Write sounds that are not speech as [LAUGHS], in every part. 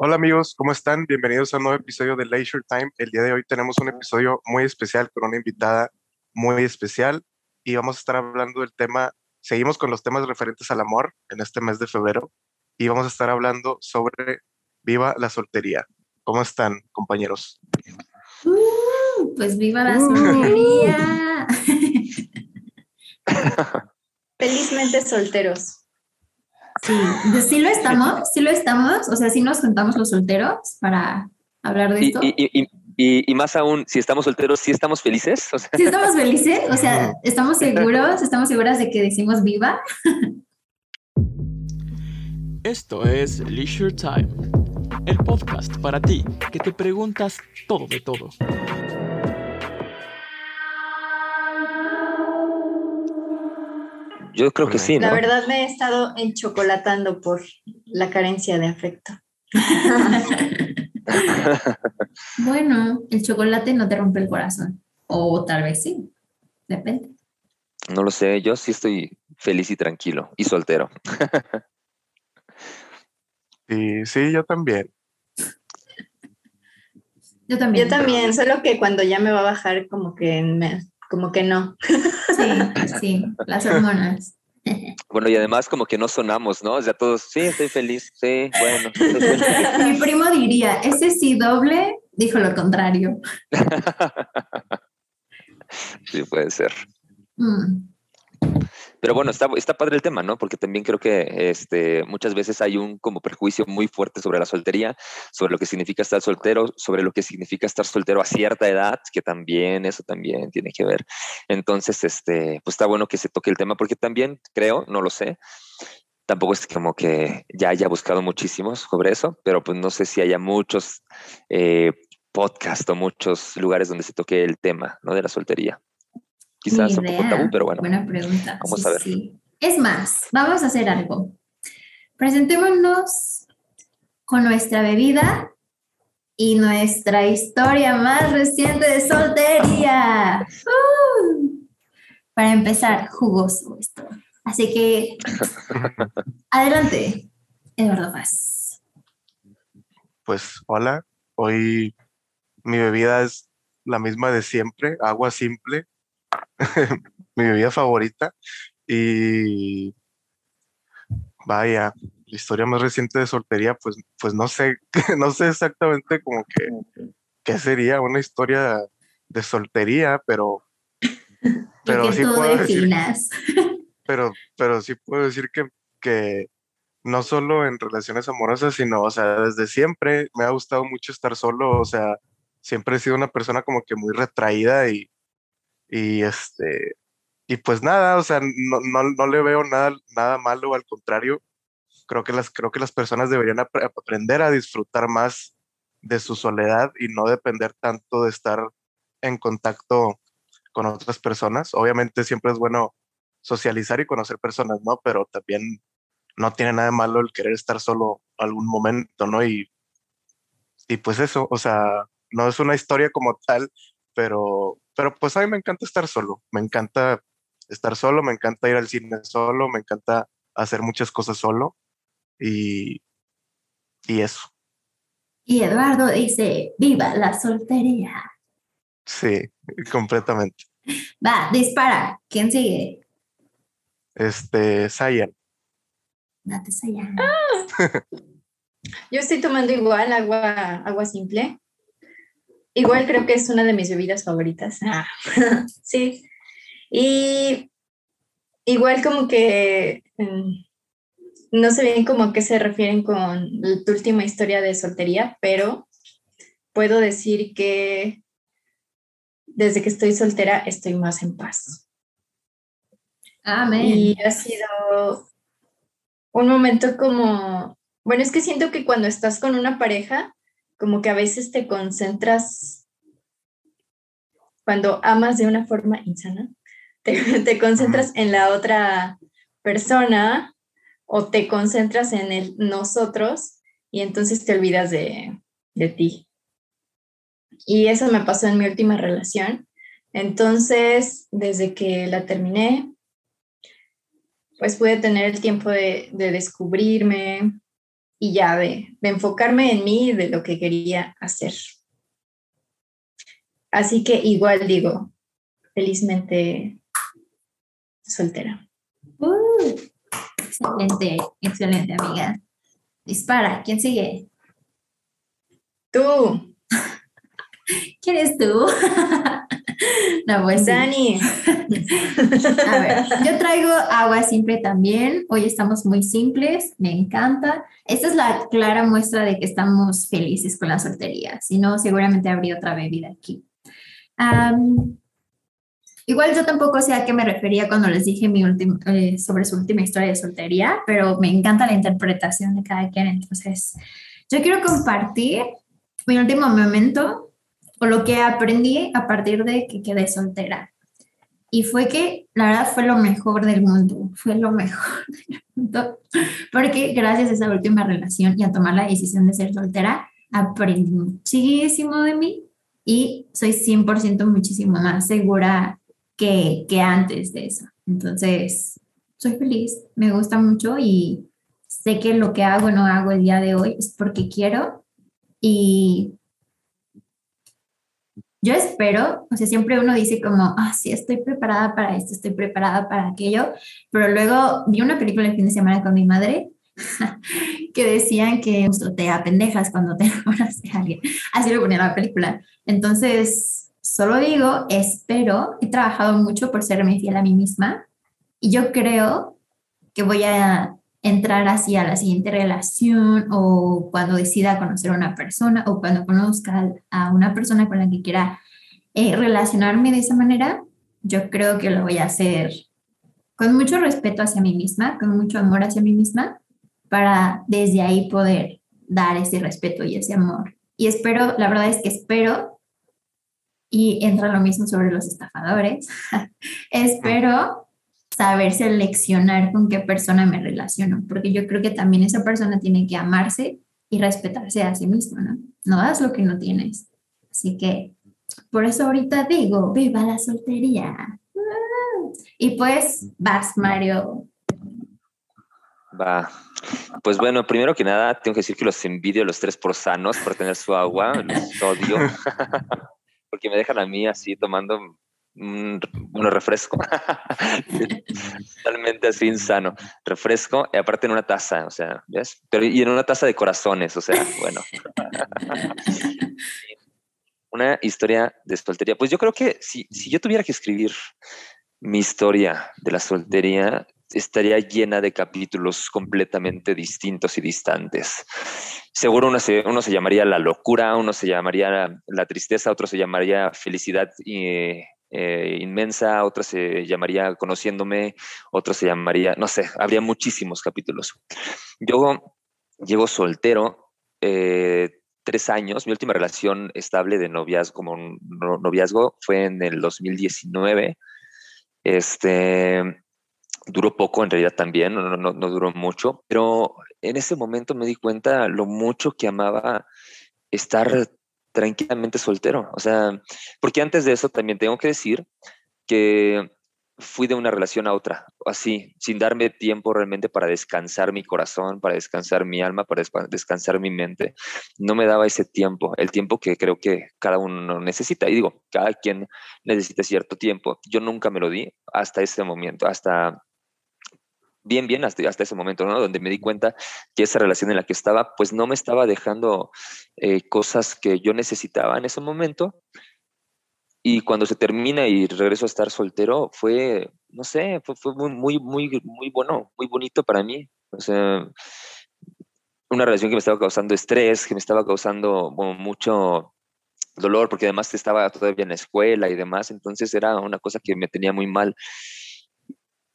Hola amigos, ¿cómo están? Bienvenidos a un nuevo episodio de Leisure Time. El día de hoy tenemos un episodio muy especial con una invitada muy especial y vamos a estar hablando del tema, seguimos con los temas referentes al amor en este mes de febrero y vamos a estar hablando sobre Viva la soltería. ¿Cómo están, compañeros? Uh, pues viva la uh. soltería. [LAUGHS] Felizmente solteros. Sí, sí lo estamos, sí lo estamos, o sea, sí nos juntamos los solteros para hablar de esto. Y, más aún, si estamos solteros, ¿sí estamos felices? O Sí estamos felices, o sea, estamos seguros, estamos seguras de que decimos viva. Esto es Leisure Time, el podcast para ti que te preguntas todo de todo. Yo creo que sí. La verdad me he estado enchocolatando por la carencia de afecto. [LAUGHS] bueno, el chocolate no te rompe el corazón. O tal vez sí. Depende. No lo sé, yo sí estoy feliz y tranquilo y soltero. sí, sí, yo también. Yo también. Yo también, solo que cuando ya me va a bajar como que me, como que no. [LAUGHS] Sí, [LAUGHS] sí, las hormonas. [LAUGHS] Bueno, y además como que no sonamos, ¿no? O sea, todos, sí, estoy feliz, sí, bueno. [LAUGHS] Mi primo diría, ese sí doble, dijo lo contrario. sí, puede ser. Mm. Pero bueno, está, está padre el tema, ¿no? Porque también creo que este, muchas veces hay un como prejuicio muy fuerte sobre la soltería, sobre lo que significa estar soltero, sobre lo que significa estar soltero a cierta edad, que también eso también tiene que ver. Entonces, este, pues está bueno que se toque el tema, porque también creo, no lo sé, tampoco es como que ya haya buscado muchísimos sobre eso, pero pues no sé si haya muchos eh, podcasts o muchos lugares donde se toque el tema, ¿no? De la soltería. Quizás un poco tabú, pero bueno. Buena pregunta. Vamos a ver. Es más, vamos a hacer algo. Presentémonos con nuestra bebida y nuestra historia más reciente de soltería. Uh, para empezar, jugoso esto. Así que, [LAUGHS] adelante, Eduardo Paz. Pues hola, hoy mi bebida es la misma de siempre, agua simple, [LAUGHS] mi bebida favorita. Y vaya, la historia más reciente de soltería, pues, pues no sé, [LAUGHS] no sé exactamente como que qué sería una historia de soltería, pero, [LAUGHS] pero sí puedo decir, pero, pero sí puedo decir que, que no solo en relaciones amorosas, sino, o sea, desde siempre me ha gustado mucho estar solo, o sea, siempre he sido una persona como que muy retraída y, y este, y pues nada, o sea, no, no, no, le veo nada, nada malo, al contrario, creo que las, creo que las personas deberían aprender a disfrutar más de su soledad y no depender tanto de estar en contacto con otras personas. Obviamente siempre es bueno socializar y conocer personas, ¿no? Pero también no tiene nada malo el querer estar solo algún momento, ¿no? Y, y pues eso, o sea, no es una historia como tal, pero pero pues a mí me encanta estar solo, me encanta estar solo, me encanta ir al cine solo, me encanta hacer muchas cosas solo y, y eso. Y Eduardo dice, viva la soltería. Sí, completamente. Va, dispara. ¿Quién sigue? Este, Sayan. Date Sayan. [LAUGHS] Yo estoy tomando igual agua, agua simple. Igual creo que es una de mis bebidas favoritas. Ah. [LAUGHS] sí. Y igual como que mm, no sé bien cómo a qué se refieren con tu última historia de soltería, pero puedo decir que desde que estoy soltera estoy más en paz. Amén. Y ha sido un momento como, bueno, es que siento que cuando estás con una pareja, como que a veces te concentras, cuando amas de una forma insana, te, [LAUGHS] concentras en la otra persona o te concentras en el nosotros y entonces te olvidas de, de ti. Y eso me pasó en mi última relación. Entonces, desde que la terminé, pues pude tener el tiempo de, de descubrirme, y ya de, de enfocarme en mí y de lo que quería hacer. Así que igual digo, felizmente soltera. Uh, excelente, excelente, amiga. Dispara, ¿quién sigue? Tú. ¿Quién es tú? [LAUGHS] no, pues. Dani. [LAUGHS] A ver, yo traigo agua simple también. Hoy estamos muy simples, me encanta. Esta es la clara muestra de que estamos felices con la soltería. Si no, seguramente habría otra bebida aquí. igual yo tampoco sé a qué me refería cuando les dije mi eh, sobre su última historia de soltería, pero me encanta la interpretación de cada quien. Entonces, yo quiero compartir mi último momento o lo que aprendí a partir de que quedé soltera. Y fue que la verdad fue lo mejor del mundo, fue lo mejor [LAUGHS] del mundo, porque gracias a esa última relación y a tomar la decisión de ser soltera, aprendí muchísimo de mí y soy 100% muchísimo más segura que, que antes de eso. Entonces, soy feliz, me gusta mucho y sé que lo que hago no hago el día de hoy es porque quiero y yo espero, o sea, siempre uno dice como, ah, sí, estoy preparada para esto, estoy preparada para aquello, pero luego vi una película el fin de semana con mi madre [LAUGHS] que decían que te apendejas cuando te [LAUGHS] enamoras de alguien. Así lo ponía la película. Entonces, solo digo, espero, he trabajado mucho por serme fiel a mí misma y yo creo que voy a entrar así a la siguiente relación o cuando decida conocer a una persona o cuando conozca a una persona con la que quiera eh, relacionarme de esa manera, yo creo que lo voy a hacer con mucho respeto hacia mí misma, con mucho amor hacia mí misma, para desde ahí poder dar ese respeto y ese amor. Y espero, la verdad es que espero, y entra lo mismo sobre los estafadores, [LAUGHS] espero saber seleccionar con qué persona me relaciono, porque yo creo que también esa persona tiene que amarse y respetarse a sí misma, ¿no? No das lo que no tienes. Así que por eso ahorita digo, viva la soltería. Y pues vas, Mario. Va. Pues bueno, primero que nada, tengo que decir que los envidio a los tres por sanos por tener su agua, los odio, [LAUGHS] porque me dejan a mí así tomando un, refresco, [LAUGHS] totalmente así insano, refresco, y aparte en una taza, o sea, ¿ves? Pero y en una taza de corazones, o sea, bueno. [LAUGHS] una historia de soltería. Pues yo creo que si, si yo tuviera que escribir mi historia de la soltería, estaría llena de capítulos completamente distintos y distantes. Seguro uno se, uno se llamaría la locura, uno se llamaría la tristeza, otro se llamaría felicidad y eh, inmensa, otra se llamaría Conociéndome, otra se llamaría, no sé, habría muchísimos capítulos. Yo llevo soltero eh, tres años, mi última relación estable de noviazgo, como noviazgo, fue en el 2019. Este, duró poco en realidad también, no, no, no duró mucho, pero en ese momento me di cuenta lo mucho que amaba estar tranquilamente soltero. O sea, porque antes de eso también tengo que decir que fui de una relación a otra, así, sin darme tiempo realmente para descansar mi corazón, para descansar mi alma, para descansar mi mente. No me daba ese tiempo, el tiempo que creo que cada uno necesita. Y digo, cada quien necesita cierto tiempo. Yo nunca me lo di hasta ese momento, hasta bien, bien hasta, ese momento, ¿no? Donde me di cuenta que esa relación en la que estaba, pues no me estaba dejando eh, cosas que yo necesitaba en ese momento. Y cuando se termina y regreso a estar soltero, fue, no sé, fue, muy, muy, muy, muy bueno, muy bonito para mí. Una relación que me estaba causando estrés, que me estaba causando mucho dolor, porque además estaba todavía en la escuela y demás, entonces era una cosa que me tenía muy mal.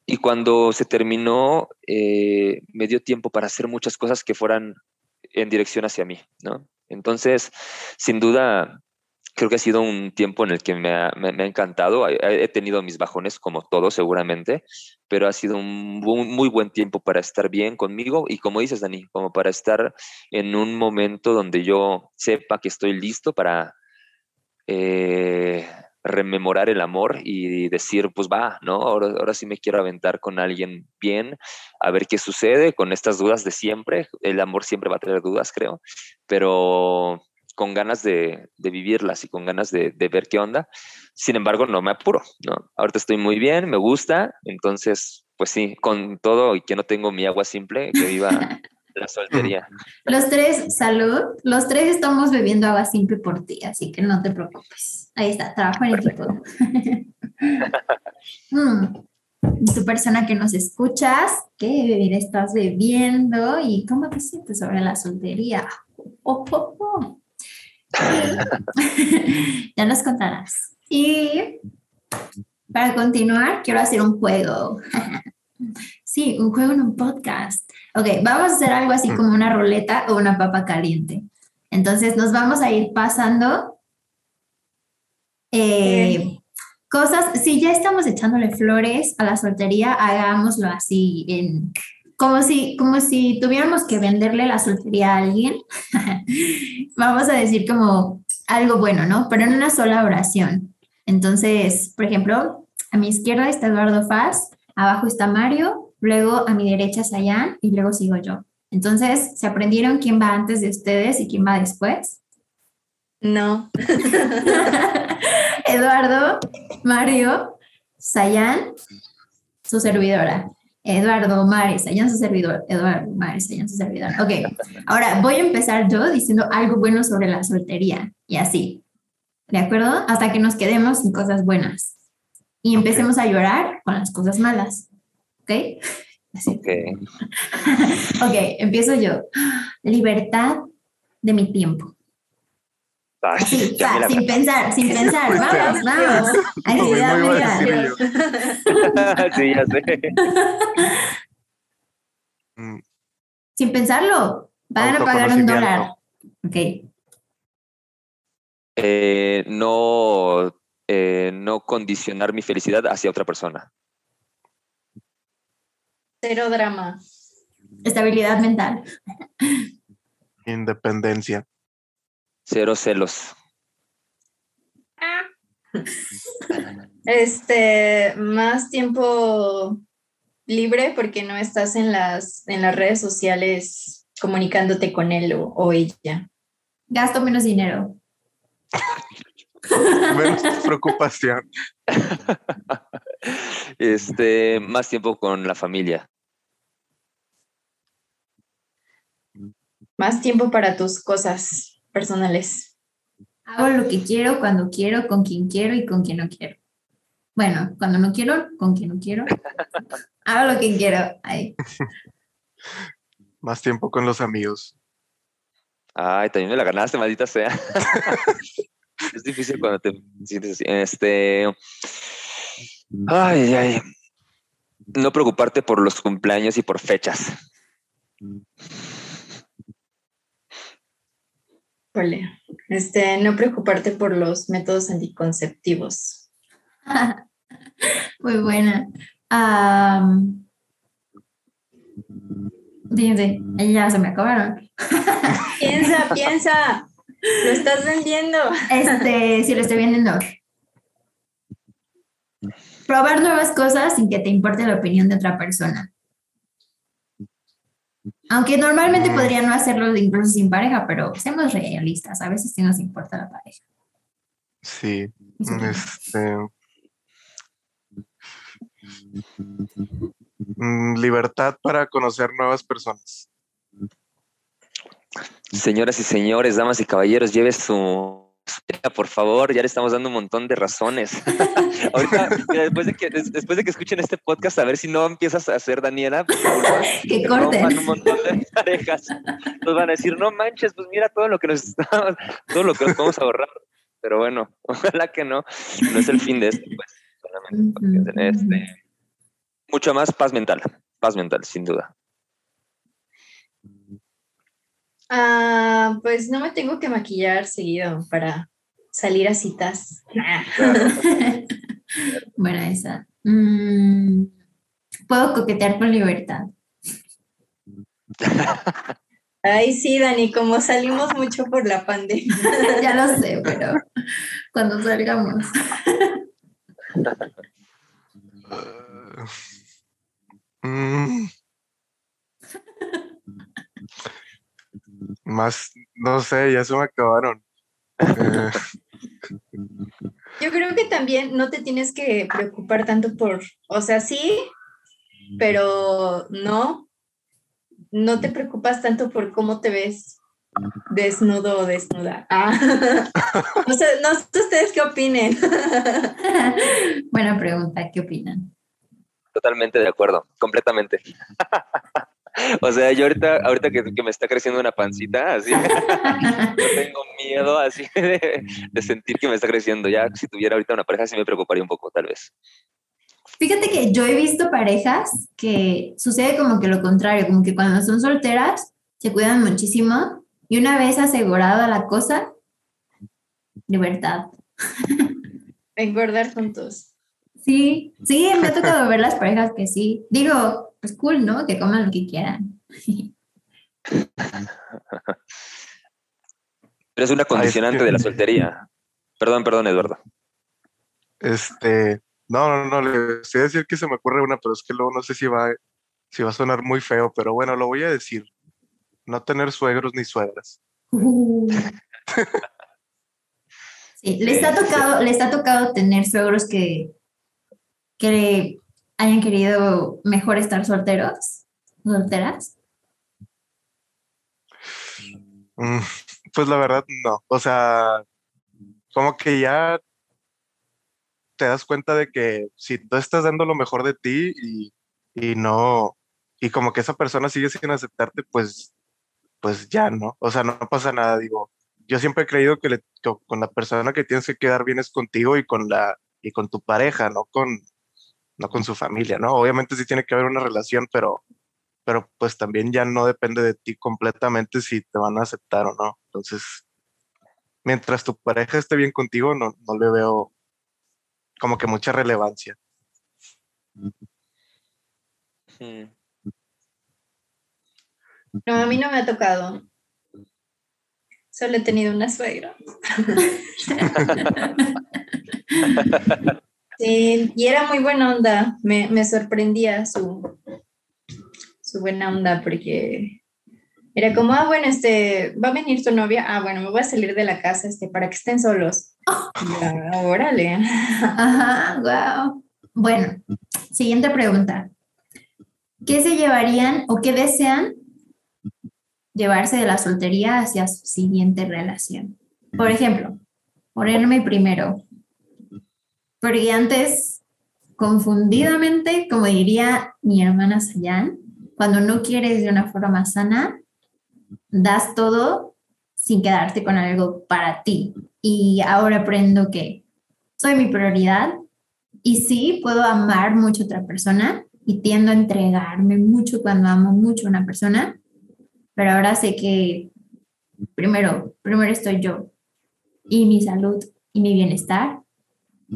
Y cuando se terminó, eh, me dio tiempo para hacer muchas cosas que fueran en dirección hacia mí, ¿no? Entonces, sin duda, creo que ha sido un tiempo en el que me ha, encantado. He, tenido mis bajones, como todo seguramente, pero ha sido un, muy buen tiempo para estar bien conmigo y como dices, Dani, como para estar en un momento donde yo sepa que estoy listo para, eh, rememorar el amor y decir, pues va, ¿no? Ahora, ahora sí me quiero aventar con alguien bien, a ver qué sucede con estas dudas de siempre. El amor siempre va a tener dudas, creo, pero con ganas de, vivirlas y con ganas de, de, ver qué onda. Sin embargo, no me apuro, ¿no? Ahorita estoy muy bien, me gusta, entonces, pues sí, con todo y que no tengo mi agua simple, que viva [LAUGHS] la soltería. [LAUGHS] Los tres, salud. Los tres estamos bebiendo agua simple por ti, así que no te preocupes. Ahí está, trabajo en equipo. [LAUGHS] mm. Tu persona que nos escuchas, ¿qué bebida estás bebiendo y cómo te sientes sobre la soltería? Oh, oh, oh. [LAUGHS] ya nos contarás. Y para continuar, quiero hacer un juego. sí, un juego en un podcast. Ok, vamos a hacer algo así como una ruleta o una papa caliente. Entonces nos vamos a ir pasando eh, cosas. Si ya estamos echándole flores a la soltería, hagámoslo así, en, como, si, como si tuviéramos que venderle la soltería a alguien. [LAUGHS] vamos a decir como algo bueno, ¿no? Pero en una sola oración. Entonces, por ejemplo, a mi izquierda está Eduardo Faz, abajo está Mario luego a mi derecha Sayan y luego sigo yo. Entonces, ¿se aprendieron quién va antes de ustedes y quién va después? No. [LAUGHS] Eduardo, Mario, Sayan, su servidora. Eduardo, Mario, Sayan, su servidor. Eduardo, Mario, Sayan, su servidor. Ok, ahora voy a empezar yo diciendo algo bueno sobre la soltería y así. ¿De acuerdo? Hasta que nos quedemos sin cosas buenas y empecemos a llorar con las cosas malas. ¿Ok? Ok. [LAUGHS] ok, empiezo yo. Libertad de mi tiempo. sin pensar, sin pensar. Vamos, vamos. [LAUGHS] [LAUGHS] sí, ya sé. Mm. Sin pensarlo, van a pagar un dólar. Ok. Eh, no, eh, no condicionar mi felicidad hacia otra persona. Cero drama. Estabilidad mental. Independencia. Cero celos. Este, más tiempo libre porque no estás en las, en las redes sociales comunicándote con él o, o ella. Gasto menos dinero. menos preocupación. [LAUGHS] Este, más tiempo con la familia. Más tiempo para tus cosas personales. Hago lo que quiero, cuando quiero, con quien quiero y con quien no quiero. Bueno, cuando no quiero, con quien no quiero. [LAUGHS] Hago lo que quiero. Más tiempo con los amigos. Ay, también me la ganaste, maldita sea. [LAUGHS] es difícil cuando te sientes así. Este. Ay, ay. No preocuparte por los cumpleaños y por fechas. Este, no preocuparte por los métodos anticonceptivos. [LAUGHS] Muy buena. Um, ya se me acabaron. [LAUGHS] piensa, piensa. Lo estás vendiendo. Este, sí, lo estoy vendiendo. Probar nuevas cosas sin que te importe la opinión de otra persona. Aunque normalmente podría no hacerlo incluso sin pareja, pero seamos realistas, a veces sí nos importa la pareja. Sí, este, mm, libertad para conocer nuevas personas. Señoras y señores, damas y caballeros, lleve su por favor, ya le estamos dando un montón de razones. [LAUGHS] Ahorita, después, de que, después de que escuchen este podcast, a ver si no empiezas a hacer Daniela. [LAUGHS] que corten. Un montón de parejas. Nos van a decir, no manches, pues mira todo lo que nos todo lo que nos podemos ahorrar. Pero bueno, [LAUGHS] ojalá que no. No es el fin de esto, pues. Solamente este, mucho más paz mental. Paz mental, sin duda. Ah, pues no me tengo que maquillar seguido para salir a citas. [LAUGHS] [LAUGHS] bueno, esa. Mm, puedo coquetear con libertad. Ay, sí, Dani, como salimos mucho por la pandemia. [LAUGHS] ya lo sé, pero cuando salgamos. Mm. Más, no sé, ya se me acabaron. Eh, [LAUGHS] Yo creo que también no te tienes que preocupar tanto por, o sea, sí, pero no, no te preocupas tanto por cómo te ves desnudo o desnuda. Ah. [LAUGHS] no, sé, no sé ustedes qué opinen. [LAUGHS] Buena pregunta, ¿qué opinan? Totalmente de acuerdo, completamente. O sea, yo ahorita, ahorita que, que me está creciendo una pancita, así, [LAUGHS] yo tengo miedo así de, de sentir que me está creciendo. Ya si tuviera ahorita una pareja, sí me preocuparía un poco, tal vez. Fíjate que yo he visto parejas que sucede como que lo contrario, como que cuando son solteras se cuidan muchísimo y una vez asegurada la cosa, libertad. Engordar juntos. Sí, sí, me ha tocado ver las parejas que sí. Digo, pues cool, ¿no? Que coman lo que quieran. [LAUGHS] Pero es una condicionante de la soltería. Perdón, perdón, Eduardo. Este, no, no, no, le estoy a decir que se me ocurre una, pero es que luego no sé si va, si va a sonar muy feo, pero bueno, lo voy a decir. No tener suegros ni suegras. Uh. Sí, les ha tocado, les ha tocado tener suegros que, que hayan querido mejor estar solteros, solteras. Mm, Pues la verdad, no. O sea, como que ya te das cuenta de que si tú estás dando lo mejor de ti y, y no, y como que esa persona sigue sin aceptarte, pues, pues ya no. O sea, no pasa nada. Digo, yo siempre he creído que, le- con la persona que tienes que quedar bien es contigo y con la, y con tu pareja, no con, no con su familia, ¿no? Obviamente sí tiene que haber una relación, pero, pero pues también ya no depende de ti completamente si te van a aceptar o no. Entonces, mientras tu pareja esté bien contigo, no, no le veo como que mucha relevancia. No, a mí no me ha tocado. Solo he tenido una suegra. [LAUGHS] [LAUGHS] Sí, y era muy buena onda. Me, me sorprendía su, su buena onda porque era como, ah, bueno, este, va a venir tu novia. Ah, bueno, me voy a salir de la casa este, para que estén solos. Ya, órale. Ajá, wow. Bueno, siguiente pregunta. ¿Qué se llevarían o qué desean llevarse de la soltería hacia su siguiente relación? Por ejemplo, ponerme primero. Porque antes, confundidamente, como diría mi hermana Sayan, cuando no quieres de una forma sana, das todo sin quedarte con algo para ti. Y ahora aprendo que soy mi prioridad y sí, puedo amar mucho a otra persona y tiendo a entregarme mucho cuando amo mucho a una persona, pero ahora sé que primero, primero estoy yo y mi salud y mi bienestar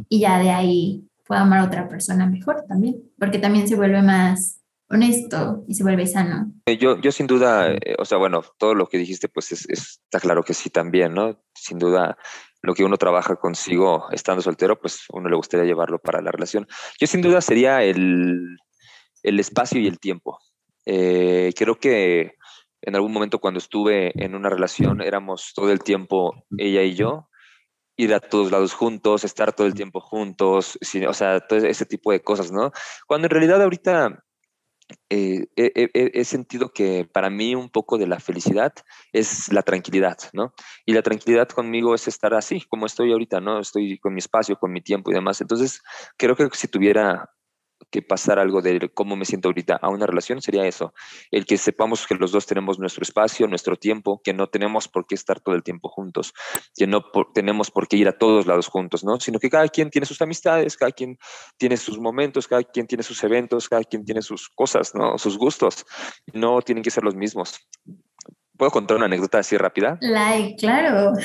y ya de ahí puedo amar a otra persona mejor también, porque también se vuelve más honesto y se vuelve sano. Eh, Yo, yo sin duda, eh, o sea, bueno, todo lo que dijiste, pues es, es- está claro que sí también, ¿no? Sin duda, lo que uno trabaja consigo estando soltero, pues uno le gustaría llevarlo para la relación. Yo sin duda sería el, el espacio y el tiempo. Eh, creo que en algún momento cuando estuve en una relación éramos todo el tiempo ella y yo, ir a todos lados juntos, estar todo el tiempo juntos, o sea, todo ese tipo de cosas, ¿no? Cuando en realidad ahorita eh, he- he sentido que para mí un poco de la felicidad es la tranquilidad, ¿no? Y la tranquilidad conmigo es estar así, como estoy ahorita, ¿no? Estoy con mi espacio, con mi tiempo y demás. Entonces, creo que si tuviera que pasar algo de cómo me siento ahorita a una relación sería eso, el que sepamos que los dos tenemos nuestro espacio, nuestro tiempo, que no tenemos por qué estar todo el tiempo juntos, que no por- tenemos por qué ir a todos lados juntos, ¿no? Sino que cada quien tiene sus amistades, cada quien tiene sus momentos, cada quien tiene sus eventos, cada quien tiene sus cosas, ¿no? Sus gustos. No tienen que ser los mismos. ¿Puedo contar una anécdota así rápida? Like, claro. [LAUGHS]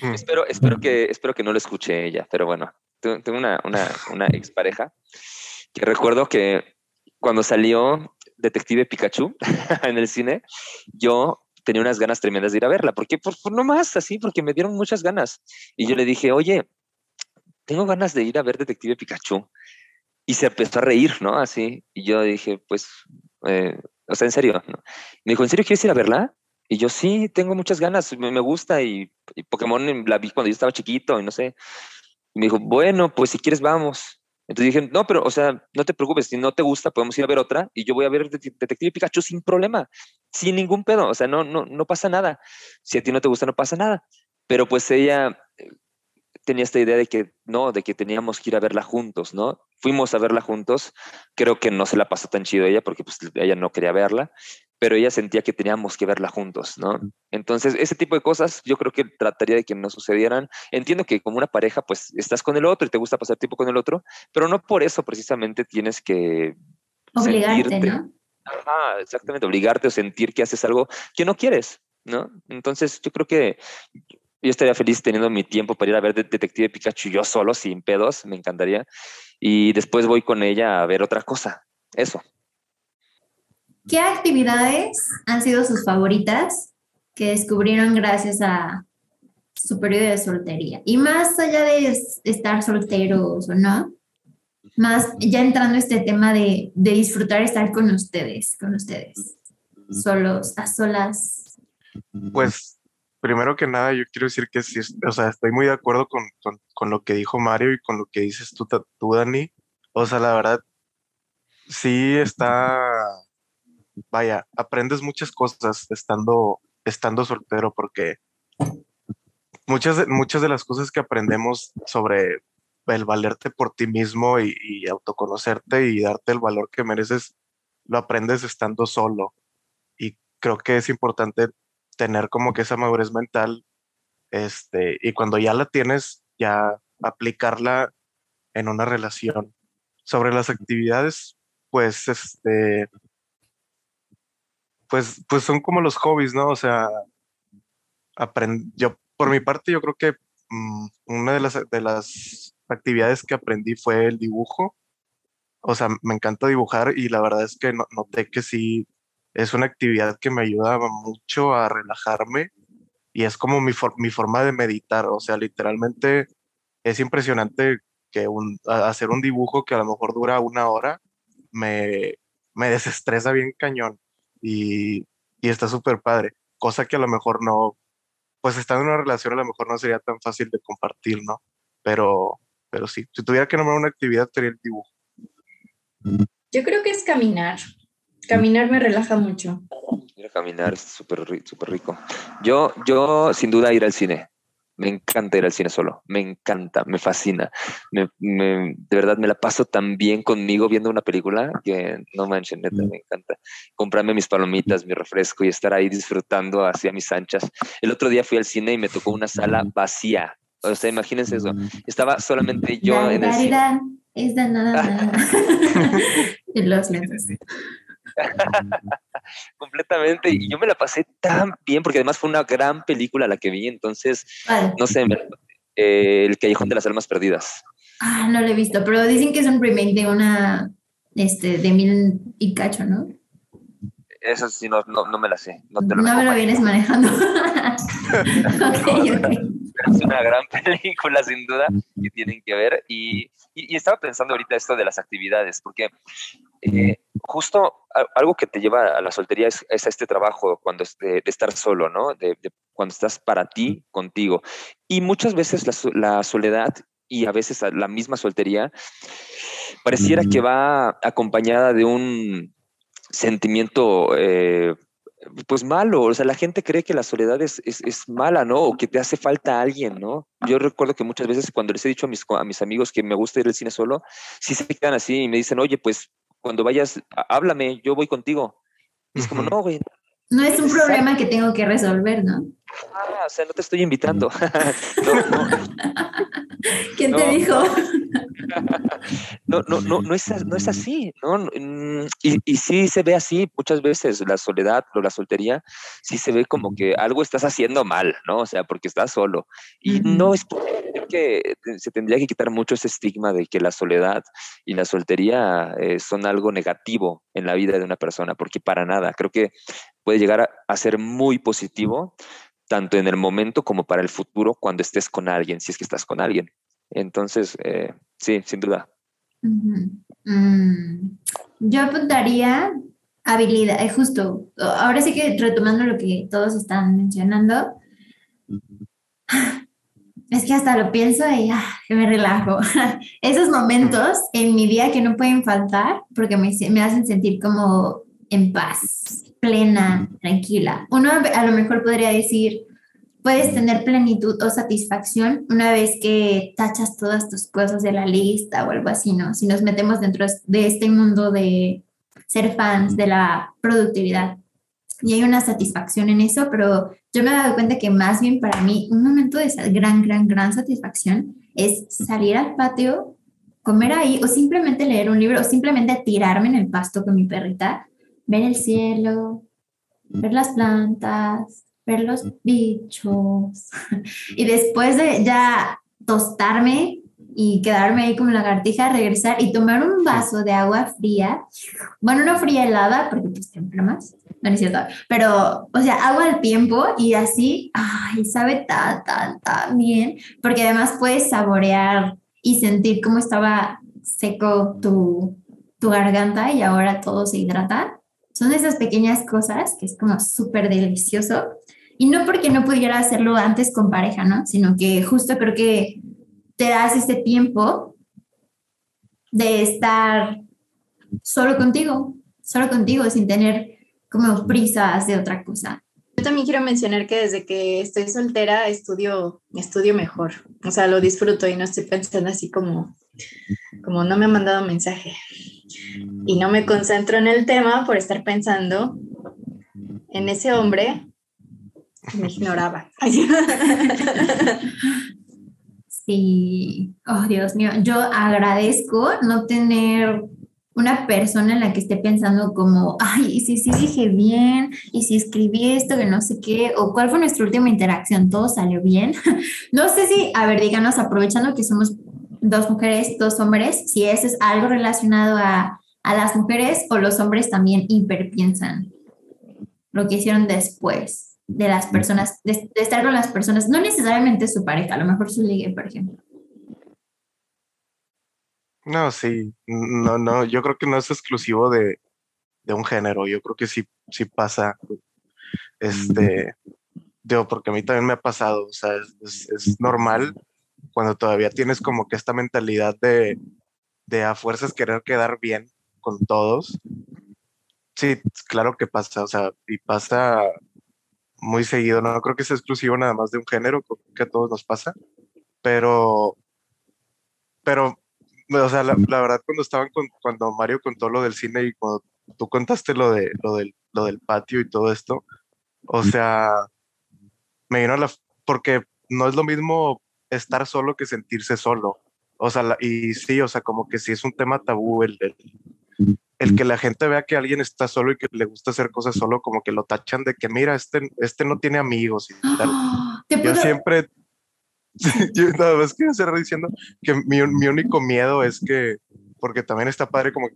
Mm. Espero, espero, que, espero que no lo escuche ella, pero bueno, tengo una, una, una expareja que recuerdo que cuando salió Detective Pikachu [LAUGHS] en el cine, yo tenía unas ganas tremendas de ir a verla. ¿Por qué? Por, no más, así, porque me dieron muchas ganas. Y yo le dije, oye, tengo ganas de ir a ver Detective Pikachu. Y se empezó a reír, ¿no? Así. Y yo dije, pues, eh, o sea, en serio. Me dijo, ¿en serio quieres ir a verla? Y yo, sí, tengo muchas ganas, me, gusta. Y, y, Pokémon la vi cuando yo estaba chiquito y no sé. Y me dijo, bueno, pues si quieres, vamos. Entonces dije, no, pero, o sea, no te preocupes, si no te gusta, podemos ir a ver otra y yo voy a ver Detective Pikachu sin problema, sin ningún pedo, o sea, no, no, no pasa nada. Si a ti no te gusta, no pasa nada. Pero pues ella eh, tenía esta idea de que no, de que teníamos que ir a verla juntos, ¿no? Fuimos a verla juntos, creo que no se la pasó tan chido ella porque pues ella no quería verla, pero ella sentía que teníamos que verla juntos, ¿no? Entonces, ese tipo de cosas yo creo que trataría de que no sucedieran. Entiendo que como una pareja, pues estás con el otro y te gusta pasar tiempo con el otro, pero no por eso precisamente tienes que... Obligarte, ¿no? Ajá, exactamente, obligarte o sentir que haces algo que no quieres, ¿no? Entonces, yo creo que yo estaría feliz teniendo mi tiempo para ir a ver Detective Pikachu yo solo, sin pedos, me encantaría. Y después voy con ella a ver otra cosa. Eso. ¿Qué actividades han sido sus favoritas que descubrieron gracias a su periodo de soltería? Y más allá de estar solteros o no, más ya entrando este tema de, disfrutar estar con ustedes, con ustedes, solos, a solas. Pues primero que nada, yo quiero decir que sí, o sea, estoy muy de acuerdo con, con, lo que dijo Mario y con lo que dices tú, tú, Dani. O sea, la verdad, sí está vaya, aprendes muchas cosas estando, estando soltero porque muchas muchas de las cosas que aprendemos sobre el valerte por ti mismo y, autoconocerte y darte el valor que mereces, lo aprendes estando solo. Y creo que es importante tener como que esa madurez mental, este, y cuando ya la tienes, ya aplicarla en una relación. Sobre las actividades, pues, este, pues, pues son como los hobbies, ¿no? O sea, yo, por mi parte, yo creo que mm, una de las, de las actividades que aprendí fue el dibujo. O sea, me encanta dibujar y la verdad es que noté que sí, es una actividad que me ayuda mucho a relajarme y es como mi, mi forma de meditar. O sea, literalmente es impresionante que un, hacer un dibujo que a lo mejor dura una hora me, me desestresa bien cañón y, está súper padre, cosa que a lo mejor no, pues estando en una relación a lo mejor no sería tan fácil de compartir, ¿no? Pero, pero sí, si tuviera que nombrar una actividad sería el dibujo. Yo creo que es caminar. Caminar me relaja mucho. Ir a caminar es súper rico. Yo, yo, sin duda, ir al cine. Me encanta ir al cine solo, me encanta, me fascina. Me, de verdad me la paso tan bien conmigo viendo una película que no manchen, neta, me encanta. Comprarme mis palomitas, mi refresco y estar ahí disfrutando hacia mis anchas. El otro día fui al cine y me tocó una sala vacía. O sea, imagínense eso. Estaba solamente yo en el cine. Es de nada, nada. [LAUGHS] [LAUGHS] Los lentes. [LAUGHS] Completamente. Y yo me la pasé tan bien, porque además fue una gran película la que vi. Entonces, no sé, eh, El Callejón de las Almas Perdidas. Ah, no lo he visto, pero dicen que es un remake de una, este, de Mil y Cacho, ¿no? Eso sí, no, no, me la sé. No, me lo vienes manejando. [LAUGHS] Es una gran película, sin duda, que tienen que ver. Y, y, estaba pensando ahorita esto de las actividades, porque eh, justo algo que te lleva a la soltería es, este trabajo cuando de, de estar solo, ¿no? De, cuando estás para ti, contigo. Y muchas veces la, soledad y a veces la misma soltería pareciera que va acompañada de un sentimiento eh, pues malo, o sea, la gente cree que la soledad es, es, mala, ¿no? O que te hace falta alguien, ¿no? Yo recuerdo que muchas veces cuando les he dicho a mis, a mis amigos que me gusta ir al cine solo, sí se quedan así y me dicen, oye, pues cuando vayas, háblame, yo voy contigo. Y es como, no, güey. No es un problema que tengo que resolver, ¿no? Ah, o sea, no te estoy invitando. [LAUGHS] [LAUGHS] [LAUGHS] ¿Quién te dijo? [LAUGHS] no, no, no, no es, no es así, ¿no? Mm, y, y sí se ve así muchas veces, la soledad o la soltería, sí se ve como que algo estás haciendo mal, ¿no? O sea, porque estás solo. Y no es que se tendría que quitar mucho ese estigma de que la soledad y la soltería eh, son algo negativo en la vida de una persona, porque para nada, creo que puede llegar a ser muy positivo tanto en el momento como para el futuro cuando estés con alguien, si es que estás con alguien. Entonces, eh, sí, sin duda. Mm, yo apuntaría habilidad, es justo, ahora sí que retomando lo que todos están mencionando, es que hasta lo pienso y ah, me relajo. [LAUGHS] Esos momentos en mi día que no pueden faltar porque me, me hacen sentir como en paz, plena, tranquila. Uno a lo mejor podría decir, puedes tener plenitud o satisfacción una vez que tachas todas tus cosas de la lista o algo así, ¿no? Si nos metemos dentro de este mundo de ser fans de la productividad. Y hay una satisfacción en eso, pero yo me he dado cuenta que más bien para mí un momento de esa gran, gran, gran satisfacción es salir al patio, comer ahí o simplemente leer un libro o simplemente tirarme en el pasto con mi perrita, ver el cielo, ver las plantas, ver los bichos. [LAUGHS] Y después de ya tostarme y quedarme ahí como lagartija, regresar y tomar un vaso de agua fría, bueno, no fría helada, porque pues te más, no es cierto, pero, o sea, agua al tiempo y así, ay, sabe tan, tan, tan bien, porque además puedes saborear y sentir cómo estaba seco tu, tu garganta y ahora todo se hidrata. Son esas pequeñas cosas que es como súper delicioso. Y no porque no pudiera hacerlo antes con pareja, ¿no? Sino que justo creo que te das ese tiempo de estar solo contigo, solo contigo, sin tener como prisas de otra cosa. Yo también quiero mencionar que desde que estoy soltera estudio, estudio mejor. O sea, lo disfruto y no estoy pensando así como, como no me ha mandado mensaje. Y no me concentro en el tema por estar pensando en ese hombre que me ignoraba. Sí, oh Dios mío, yo agradezco no tener una persona en la que esté pensando como, ay, y si sí dije bien, y si escribí esto, que no sé qué, o cuál fue nuestra última interacción, todo salió bien. [LAUGHS] no sé si, a ver, díganos, aprovechando que somos dos mujeres, dos hombres, si eso es algo relacionado a, a las mujeres o los hombres también hiperpiensan lo que hicieron después de las personas, de, estar con las personas, no necesariamente su pareja, a lo mejor su ligue, por ejemplo. No, sí, no, no, yo creo que no es exclusivo de, un género, yo creo que sí, sí pasa, este, digo, porque a mí también me ha pasado, o sea, es, normal cuando todavía tienes como que esta mentalidad de, de a fuerzas querer quedar bien con todos. Sí, claro que pasa, o sea, y pasa muy seguido. No creo que sea exclusivo nada más de un género, que a todos nos pasa, pero, pero, o sea, la, verdad cuando estaban con, cuando Mario contó lo del cine y cuando tú contaste lo de lo del, lo del patio y todo esto, o sea, me vino la, porque no es lo mismo estar solo que sentirse solo. O sea, y sí, o sea, como que sí es un tema tabú el, el que la gente vea que alguien está solo y que le gusta hacer cosas solo, como que lo tachan de que, mira, este, este no tiene amigos y tal. Yo siempre, [LAUGHS] yo nada más quiero cerrar diciendo que mi, mi, único miedo es que, porque también está padre como,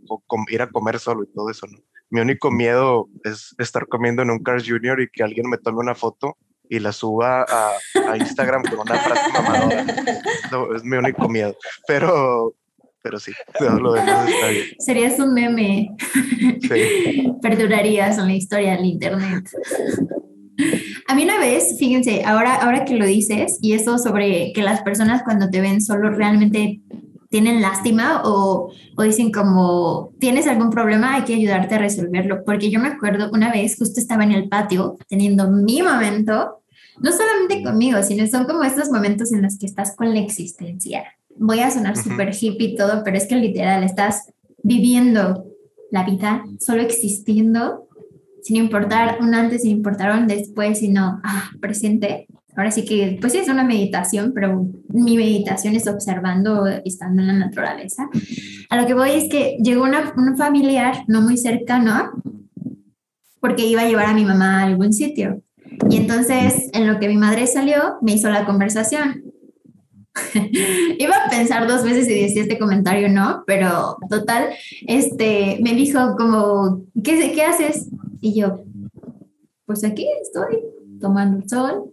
ir a comer solo y todo eso, ¿no? Mi único miedo es estar comiendo en un Cars Junior y que alguien me tome una foto y la suba a, a Instagram con una frase mamadora. [LAUGHS] es mi único miedo. Pero, pero sí, [LAUGHS] lo demás está bien. [LAUGHS] Serías un meme. Sí. [LAUGHS] Perdurarías en la historia del Internet. A mí una vez, fíjense, ahora, ahora que lo dices, y eso sobre que las personas cuando te ven solo realmente tienen lástima o, o, dicen como, tienes algún problema, hay que ayudarte a resolverlo. Porque yo me acuerdo una vez, justo estaba en el patio teniendo mi momento, no solamente conmigo, sino son como estos momentos en los que estás con la existencia voy a sonar súper hippie y todo, pero es que literal estás viviendo la vida, solo existiendo, sin importar un antes, sin importar un después, sino ah, presente. ahora sí que, pues sí, es una meditación, pero mi meditación es observando, estando en la naturaleza. A lo que voy es que llegó una, un familiar no muy cercano porque iba a llevar a mi mamá a algún sitio. Y entonces, en lo que mi madre salió, me hizo la conversación. [LAUGHS] Iba a pensar dos veces si decía este comentario no, pero total, este, me dijo como, ¿qué, ¿qué haces? Y yo, pues aquí estoy tomando el sol,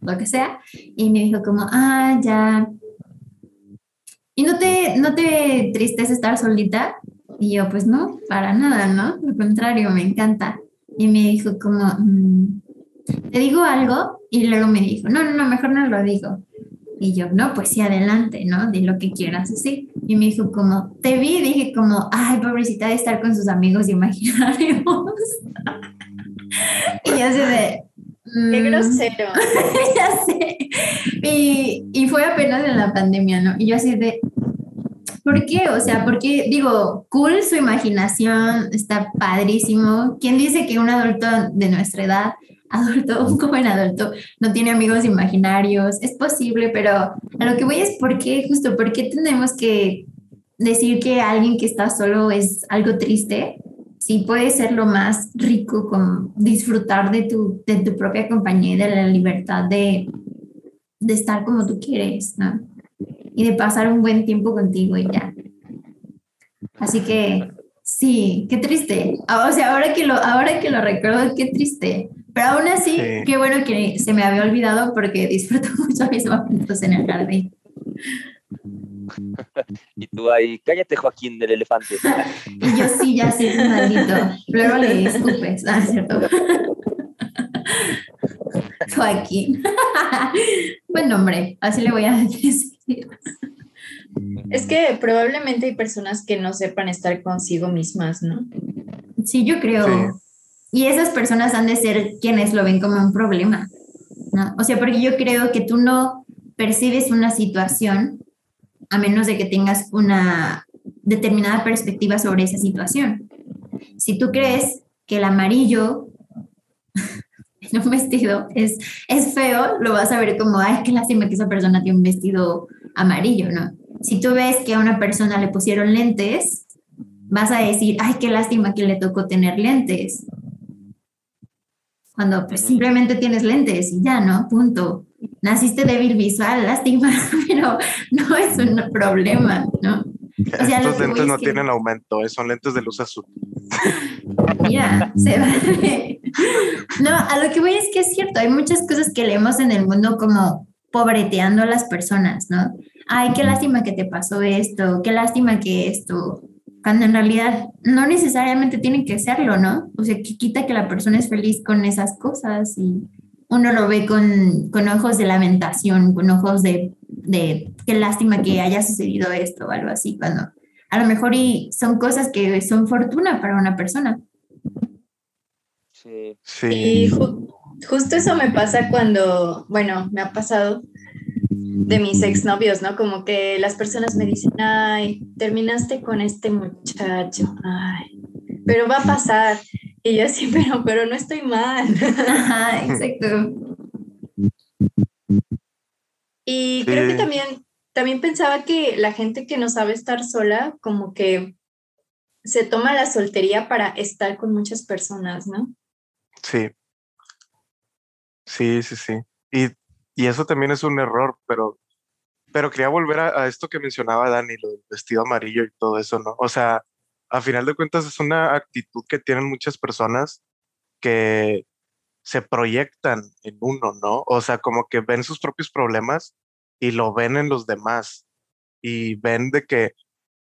lo que sea. Y me dijo como, ah, ya. ¿Y no te, no te tristeza estar solita? Y yo, pues no, para nada, ¿no? Al contrario, me encanta. Y me dijo como, mm, ¿te digo algo? Y luego me dijo, no, no, mejor no lo digo. Y yo, no, pues sí, adelante, ¿no? De lo que quieras así. Y me dijo como, te vi, dije como, ay, pobrecita de estar con sus amigos imaginarios. [LAUGHS] y yo así de... Qué mm". grosero. [LAUGHS] ya sé. Y, y fue apenas en la pandemia, ¿no? Y yo así de, ¿Por qué? O sea, porque digo, cool su imaginación, está padrísimo. ¿Quién dice que un adulto de nuestra edad, adulto, [LAUGHS] un joven adulto, no tiene amigos imaginarios? Es posible, pero a lo que voy es por qué, justo, por qué tenemos que decir que alguien que está solo es algo triste. Sí puede ser lo más rico con disfrutar de tu, de tu propia compañía y de la libertad de, de estar como tú quieres, ¿no? y de pasar un buen tiempo contigo y ya. Así que sí, qué triste. O sea, ahora que lo, ahora que lo recuerdo, qué triste. Pero aún así, qué bueno que se me había olvidado porque disfruto [LAUGHS] mucho mis momentos en el jardín. Y tú ahí, cállate Joaquín del elefante. [LAUGHS] Y yo sí, ya sí, maldito. Luego le escupes, [LAUGHS] ah, cierto. Joaquín. Buen nombre, así le voy a decir. Es que probablemente hay personas que no sepan estar consigo mismas, ¿no? Sí, yo creo. Y esas personas han de ser quienes lo ven como un problema, ¿no? O sea, porque yo creo que tú no percibes una situación a menos de que tengas una determinada perspectiva sobre esa situación. Si tú crees que el amarillo [LAUGHS] en un vestido es, es feo, lo vas a ver como, ay, qué lástima que esa persona tiene un vestido amarillo, ¿no? Si tú ves que a una persona le pusieron lentes, vas a decir, ay, qué lástima que le tocó tener lentes. Cuando pues simplemente tienes lentes y ya, ¿no? Punto. Naciste débil visual, lástima, [LAUGHS] pero no es un problema, ¿no? O sea, Estos lentes no tienen aumento, eh, son lentes de luz azul. Mira, se va. No, a lo que voy es que es cierto, hay muchas cosas que leemos en el mundo como pobreteando a las personas, ¿no? Ay, qué lástima que te pasó esto, qué lástima que esto, cuando en realidad no necesariamente tiene que serlo, ¿no? O sea, que quita que la persona es feliz con esas cosas y uno lo ve con, con ojos de lamentación, con ojos de, de qué lástima que haya sucedido esto o algo así, cuando a lo mejor y son cosas que son fortuna para una persona. Sí. sí. Y justo eso me pasa cuando, bueno, me ha pasado de mis exnovios, ¿no? Como que las personas me dicen, ay, terminaste con este muchacho, ay, pero va a pasar. Y yo así, [LAUGHS] pero, pero no estoy mal. Ajá, [LAUGHS] exacto. Y creo que también, también pensaba que la gente que no sabe estar sola, como que se toma la soltería para estar con muchas personas, ¿no? Sí. Sí, sí, sí. Y, y eso también es un error, pero, pero quería volver a, esto que mencionaba Dani, lo del vestido amarillo y todo eso, ¿no? O sea, a final de cuentas es una actitud que tienen muchas personas que se proyectan en uno, ¿no? O sea, como que ven sus propios problemas y lo ven en los demás y ven de que,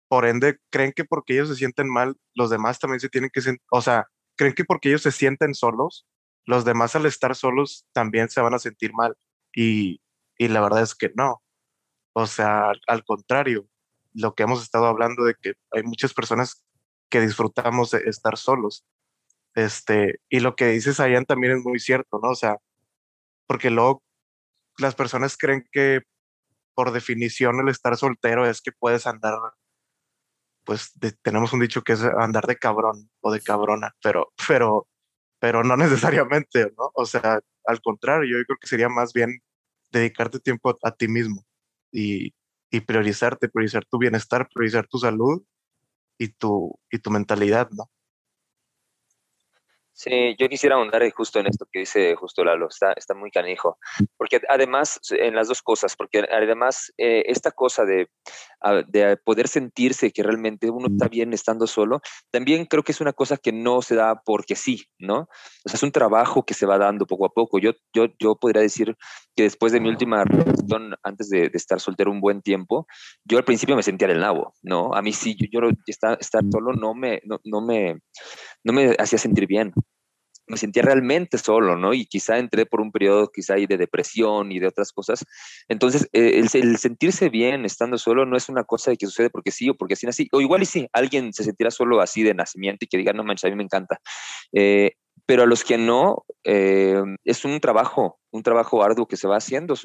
por ende, creen que porque ellos se sienten mal, los demás también se tienen que sentir, o sea, creen que porque ellos se sienten solos, los demás al estar solos también se van a sentir mal. Y, y la verdad es que no. O sea, al, contrario, lo que hemos estado hablando de que hay muchas personas que disfrutamos de estar solos. Este, y lo que dices Ayan también es muy cierto, ¿no? O sea, porque luego las personas creen que por definición el estar soltero es que puedes andar, pues tenemos un dicho que es andar de cabrón o de cabrona, pero, pero pero no [LAUGHS] necesariamente, ¿no? O sea, al contrario, yo creo que sería más bien dedicarte tiempo a, ti mismo y, y, priorizarte, priorizar tu bienestar, priorizar tu salud y tu, y tu mentalidad, ¿no? Sí, yo quisiera ahondar justo en esto que dice justo Lalo, está, está muy canijo, porque además, en las dos cosas, porque además eh, esta cosa de, de, poder sentirse que realmente uno está bien estando solo, también creo que es una cosa que no se da porque sí, ¿no? O sea, es un trabajo que se va dando poco a poco. Yo, yo, yo podría decir que después de mi última relación, antes de, estar soltero un buen tiempo, yo al principio me sentía el nabo, ¿no? A mí sí, yo, yo estar, estar solo no me, no, no me, no me hacía sentir bien me sentía realmente solo, ¿no? Y quizá entré por un periodo quizá de depresión y de otras cosas. Entonces, eh, el, sentirse bien estando solo no es una cosa de que sucede porque sí o porque así así, o igual y sí, alguien se sentirá solo así de nacimiento y que diga, no manches, a mí me encanta. Eh, pero a los que no, eh, es un trabajo, un trabajo arduo que se va haciendo,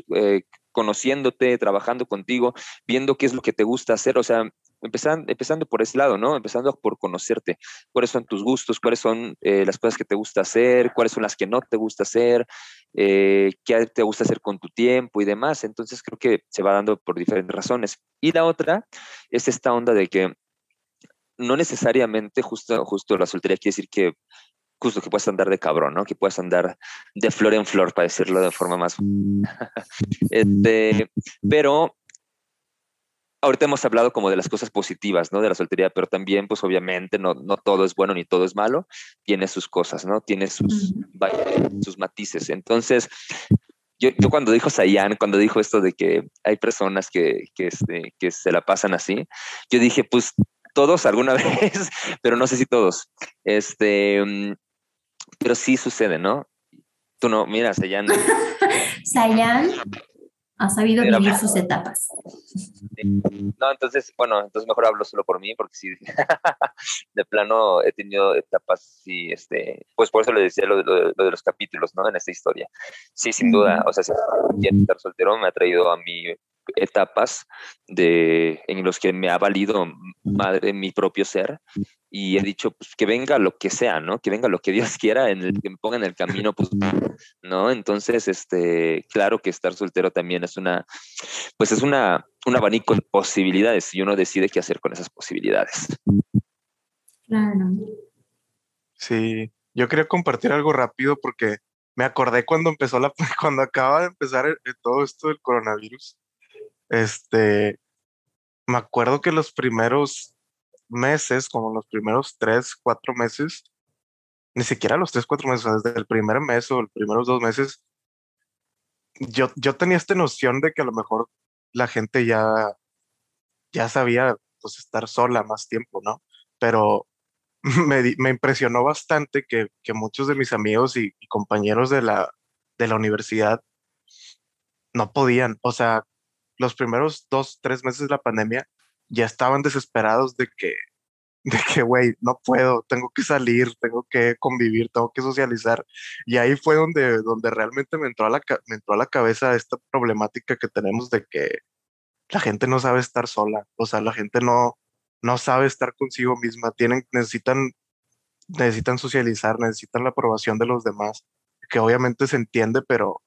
conociéndote, trabajando contigo, viendo qué es lo que te gusta hacer, o sea, empezando, empezando por ese lado, ¿no? Empezando por conocerte, cuáles son tus gustos, cuáles son eh, las cosas que te gusta hacer, cuáles son las que no te gusta hacer, eh, qué te gusta hacer con tu tiempo y demás. Entonces creo que se va dando por diferentes razones. Y la otra es esta onda de que no necesariamente justo, justo la soltería quiere decir que justo que puedas andar de cabrón, ¿no? Que puedas andar de flor en flor, para decirlo de forma más... [LAUGHS] este, pero ahorita hemos hablado como de las cosas positivas, ¿no? De la soltería, pero también, pues obviamente, no, no todo es bueno ni todo es malo, tiene sus cosas, ¿no? Tiene sus, sus matices. Entonces, yo, yo, cuando dijo Sayan, cuando dijo esto de que hay personas que, que, este, que se la pasan así, yo dije, pues todos alguna [LAUGHS] vez, pero no sé si todos. Este, mm, pero sí sucede, ¿no? Tú no, mira, Sayan. [LAUGHS] Sayan ha sabido vivir sus etapas. No, entonces, bueno, entonces mejor hablo solo por mí, porque sí, [LAUGHS] de plano he tenido etapas, sí, este, pues por eso le decía lo de, los capítulos, ¿no? En esta historia. Sí, sin duda, o sea, estar soltero me ha traído a mí etapas de, en los que me ha valido madre mi propio ser y he dicho pues, que venga lo que sea, ¿no? Que venga lo que Dios [LAUGHS] quiera, en el que me ponga en el camino, pues, ¿no? Entonces, este, claro que estar soltero también es una, pues es una, un abanico de posibilidades y uno decide qué hacer con esas posibilidades. Claro. Sí, yo quería compartir algo rápido porque me acordé cuando empezó la, [LAUGHS] cuando acaba de empezar todo esto del coronavirus este, me acuerdo que los primeros meses, como los primeros tres, cuatro meses, ni siquiera los tres, cuatro meses, desde el primer mes o los primeros dos meses, yo, yo tenía esta noción de que a lo mejor la gente ya, ya sabía pues estar sola más tiempo, ¿no? Pero [LAUGHS] me, me impresionó bastante que, que, muchos de mis amigos y, y compañeros de la, de la universidad no podían, o sea, los primeros dos, tres meses de la pandemia ya estaban desesperados de que, de que, güey, no puedo, tengo que salir, tengo que convivir, tengo que socializar. Y ahí fue donde, donde realmente me entró, a la, me entró a la cabeza esta problemática que tenemos de que la gente no sabe estar sola, o sea, la gente no, no sabe estar consigo misma, tienen, necesitan, necesitan socializar, necesitan la aprobación de los demás, que obviamente se entiende, pero,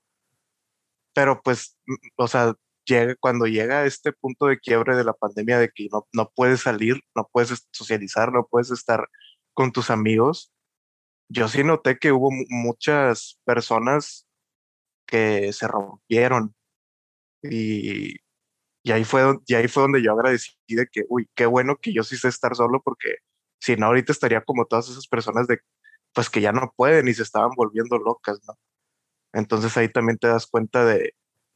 pero pues, o sea, llega, cuando llega este punto de quiebre de la pandemia de que no, no puedes salir, no puedes socializar, no puedes estar con tus amigos, yo sí noté que hubo muchas personas que se rompieron y, y, ahí fue, y ahí fue donde yo agradecí de que, uy, qué bueno que yo sí sé estar solo porque si no, ahorita estaría como todas esas personas de, pues que ya no pueden y se estaban volviendo locas, ¿no? Entonces ahí también te das cuenta de,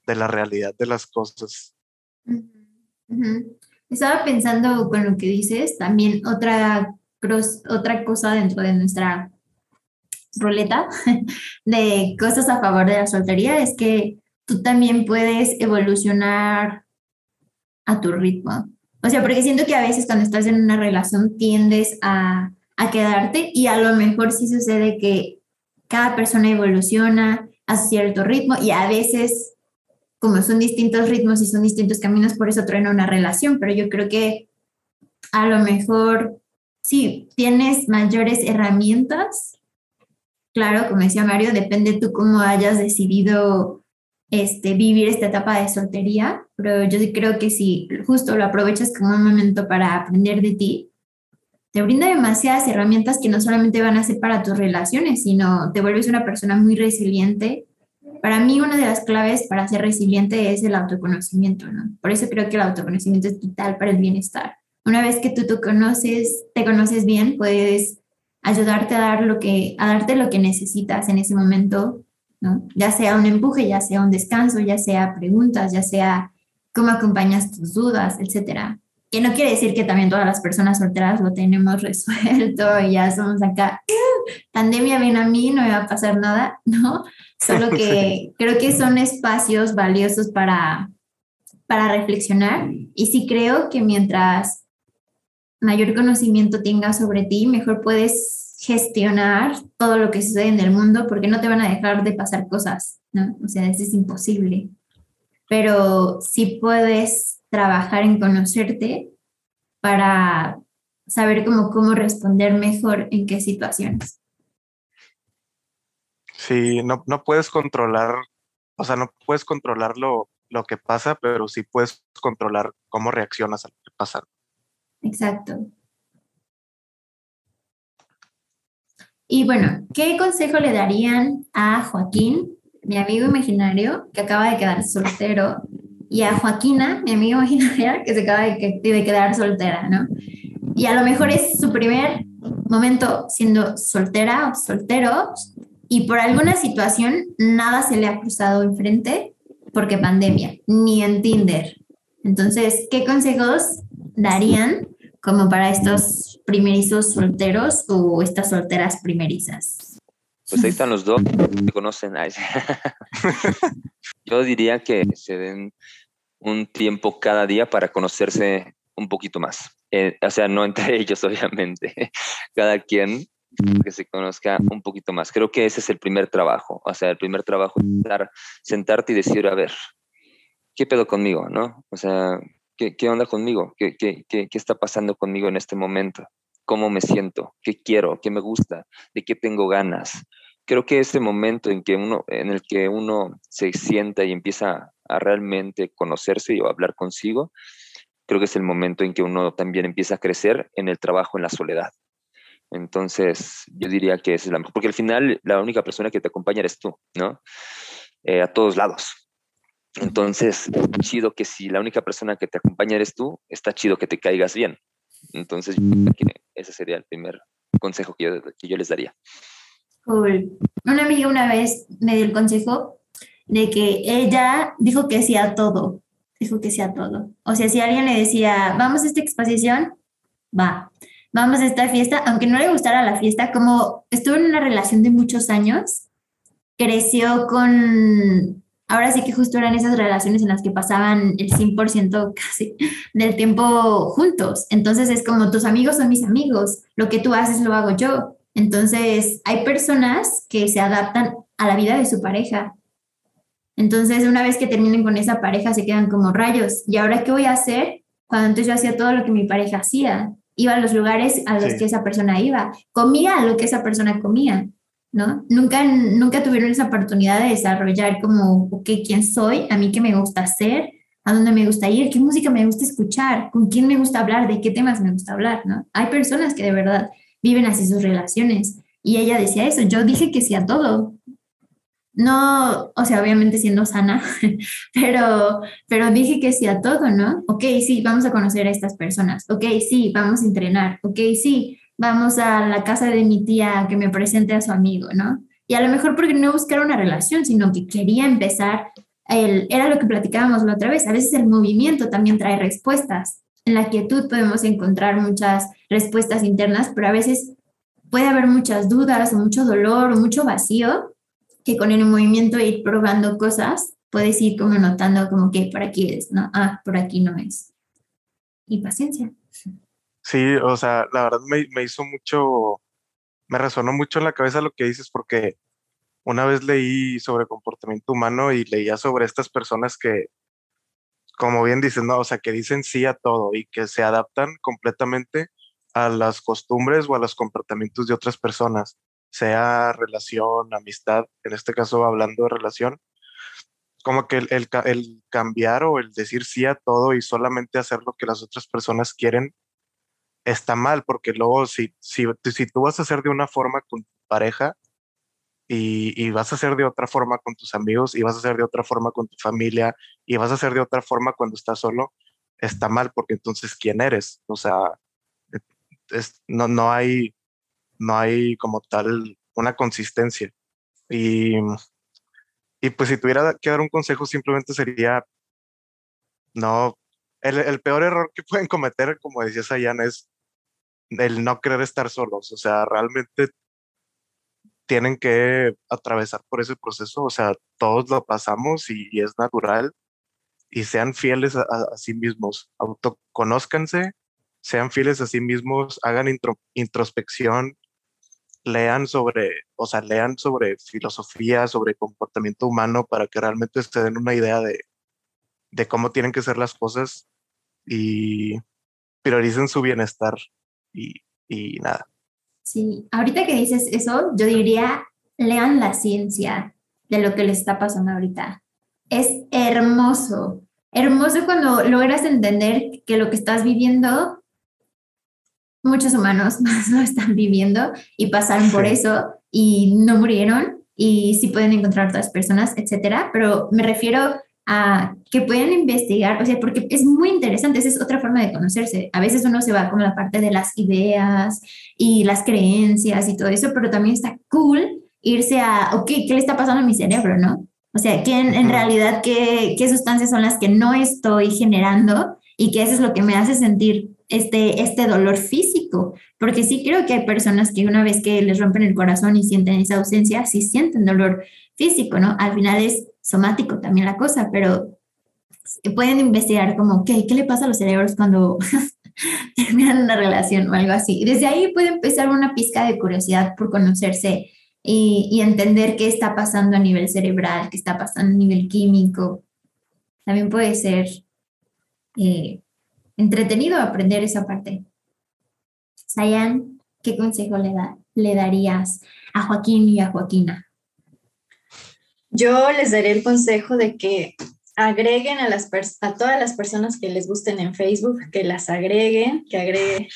de la realidad de las cosas. Estaba pensando con lo que dices, también otra, otra cosa dentro de nuestra ruleta [LAUGHS] de cosas a favor de la soltería es que tú también puedes evolucionar a tu ritmo. O sea, porque siento que a veces cuando estás en una relación tiendes a, a quedarte y a lo mejor sí sucede que cada persona evoluciona a cierto ritmo y a veces como son distintos ritmos y son distintos caminos, por eso traen una relación, pero yo creo que a lo mejor sí, tienes mayores herramientas claro, como decía Mario, depende tú cómo hayas decidido este, vivir esta etapa de soltería, pero yo creo que si justo lo aprovechas como un momento para aprender de ti, te brinda demasiadas herramientas que no solamente van a ser para tus relaciones, sino te vuelves una persona muy resiliente. Para mí una de las claves para ser resiliente es el autoconocimiento, ¿no? Por eso creo que el autoconocimiento es vital para el bienestar. Una vez que tú te conoces, te conoces bien, puedes ayudarte a dar lo que a darte lo que necesitas en ese momento, ¿no? Ya sea un empuje, ya sea un descanso, ya sea preguntas, ya sea cómo acompañas tus dudas, etcétera que no quiere decir que también todas las personas solteras lo tenemos [LAUGHS] resuelto y ya somos acá, pandemia ven a mí, no me va a pasar nada, ¿no? Solo [LAUGHS] que creo que son espacios valiosos para, para reflexionar y sí creo que mientras mayor conocimiento tengas sobre ti, mejor puedes gestionar todo lo que sucede en el mundo porque no te van a dejar de pasar cosas, ¿no? O sea, eso es imposible. Pero sí puedes trabajar en conocerte para saber cómo, cómo responder mejor en qué situaciones. Sí, no, no puedes controlar, o sea, no puedes controlar lo, lo que pasa, pero sí puedes controlar cómo reaccionas a lo que pasa. Exacto. Y bueno, ¿qué consejo le darían a Joaquín, mi amigo imaginario, que acaba de quedar soltero y a Joaquina, mi amiga imaginaria, que se acaba de, de quedar soltera, ¿no? Y a lo mejor es su primer momento siendo soltera o soltero y por alguna situación nada se le ha cruzado enfrente porque pandemia, ni en Tinder. Entonces, ¿qué consejos darían como para estos primerizos solteros o estas solteras primerizas? Pues ahí están los dos, se conocen. [LAUGHS] Yo diría que se den un tiempo cada día para conocerse un poquito más. Eh, o sea, no entre [LAUGHS] ellos, obviamente, cada quien que se conozca un poquito más. Creo que ese es el primer trabajo. O sea, el primer trabajo es sentarte y decir, a ver, ¿qué pedo conmigo? ¿No? O sea, ¿qué, qué onda conmigo? ¿Qué, qué, qué, qué está pasando conmigo en este momento? ¿Cómo me siento? ¿Qué quiero? ¿Qué me gusta? ¿De qué tengo ganas? Creo que ese momento en, que uno, en el que uno se sienta y empieza a realmente conocerse y hablar consigo, creo que es el momento en que uno también empieza a crecer en el trabajo en la soledad. Entonces, yo diría que es la mejor, porque al final la única persona que te acompaña eres tú, ¿no? Eh, a todos lados. Entonces, es chido que si la única persona que te acompaña eres tú, está chido que te caigas bien. Entonces, ese sería el primer consejo que yo, que yo les daría. Cool. Una amiga una vez me dio el consejo de que ella dijo que sí todo, dijo que sí todo. O sea, si alguien le decía, vamos a esta exposición, va. Vamos a esta fiesta, aunque no le gustara la fiesta, como estuvo en una relación de muchos años, creció con, ahora sí que justo eran esas relaciones en las que pasaban el 100% casi del tiempo juntos. Entonces es como tus amigos son mis amigos, lo que tú haces lo hago yo. Entonces hay personas que se adaptan a la vida de su pareja entonces, una vez que terminen con esa pareja, se quedan como rayos. ¿Y ahora qué voy a hacer? Cuando antes yo hacía todo lo que mi pareja hacía. Iba a los lugares a los que esa persona iba. Comía lo que esa persona comía, ¿no? Nunca, nunca tuvieron esa oportunidad de desarrollar como, ok, ¿quién soy? ¿A mí qué me gusta hacer? ¿A dónde me gusta ir? ¿Qué música me gusta escuchar? ¿Con quién me gusta hablar? ¿De qué temas me gusta hablar? ¿no? Hay personas que de verdad viven así sus relaciones. Y ella decía eso, yo dije que sí a todo, no, o sea, obviamente siendo sana, [LAUGHS] pero, pero dije que sí a todo, ¿no? Ok, sí, vamos a conocer a estas personas, ok, sí, vamos a entrenar, ok, sí, vamos a la casa de mi tía que me presente a su amigo, ¿no? Y a lo mejor porque no buscar una relación, sino que quería empezar, el, era lo que platicábamos la otra vez, a veces el movimiento también trae respuestas. En la quietud podemos encontrar muchas respuestas internas, pero a veces puede haber muchas dudas o mucho dolor o mucho vacío que con el movimiento ir probando cosas, puedes ir como notando como que por aquí es, ¿no? Ah, por aquí no es. Y paciencia. Sí, o sea, la verdad me, me hizo mucho, me resonó mucho en la cabeza lo que dices porque una vez leí sobre comportamiento humano y leía sobre estas personas que, como bien dices, no, o sea, que dicen sí a todo y que se adaptan completamente a las costumbres o a los comportamientos de otras personas. Sea relación, amistad, en este caso hablando de relación, como que el, el, cambiar o el decir sí a todo y solamente hacer lo que las otras personas quieren está mal, porque luego si, si, si tú vas a hacer de una forma con tu pareja y, y, vas a hacer de otra forma con tus amigos y vas a hacer de otra forma con tu familia y vas a hacer de otra forma cuando estás solo, está mal, porque entonces ¿quién eres? O sea, es, no, no, hay, no hay como tal una consistencia. Y, y pues si tuviera que dar un consejo, simplemente sería, no, el, el peor error que [LAUGHS] pueden cometer, como decía Sayan, es el no querer estar solos. O sea, realmente tienen que atravesar por ese proceso. O sea, todos lo pasamos y, es natural. Y sean fieles a, a, sí mismos. Autoconózcanse, sean fieles a sí mismos, hagan introspección, lean sobre, o sea, lean sobre filosofía, sobre comportamiento humano para que realmente se den una idea de, de cómo tienen que ser las cosas y prioricen su bienestar y, y nada. Sí, ahorita que dices eso, yo diría, lean la ciencia de lo que le está pasando ahorita. Es hermoso, hermoso cuando logras entender que lo que estás viviendo muchos humanos [LAUGHS] más lo están viviendo y pasaron por eso y no murieron y sí pueden encontrar otras personas, etcétera, pero me refiero a que pueden investigar, o sea, porque es muy interesante, esa es otra forma de conocerse. A veces uno se va con la parte de las ideas y las creencias y todo eso, pero también está cool irse a, ok, ¿qué le está pasando a mi cerebro, no? O sea, ¿qué en, en realidad qué, qué sustancias son las que no estoy generando y qué eso es lo que me hace sentir este, este dolor físico, porque sí creo que hay personas que una vez que les rompen el corazón y sienten esa ausencia, sí sienten dolor físico, ¿no? Al final es somático también la cosa, pero pueden investigar como, ¿qué, qué le pasa a los cerebros cuando [LAUGHS] terminan una relación o algo así? Desde ahí puede empezar una pizca de curiosidad por conocerse y, y entender qué está pasando a nivel cerebral, qué está pasando a nivel químico. También puede ser eh, entretenido aprender esa parte. Sayan, ¿qué consejo le, da, le darías a Joaquín y a Joaquina? Yo les daré el consejo de que agreguen a, las a todas las personas que les gusten en Facebook, que las agreguen, que agreguen,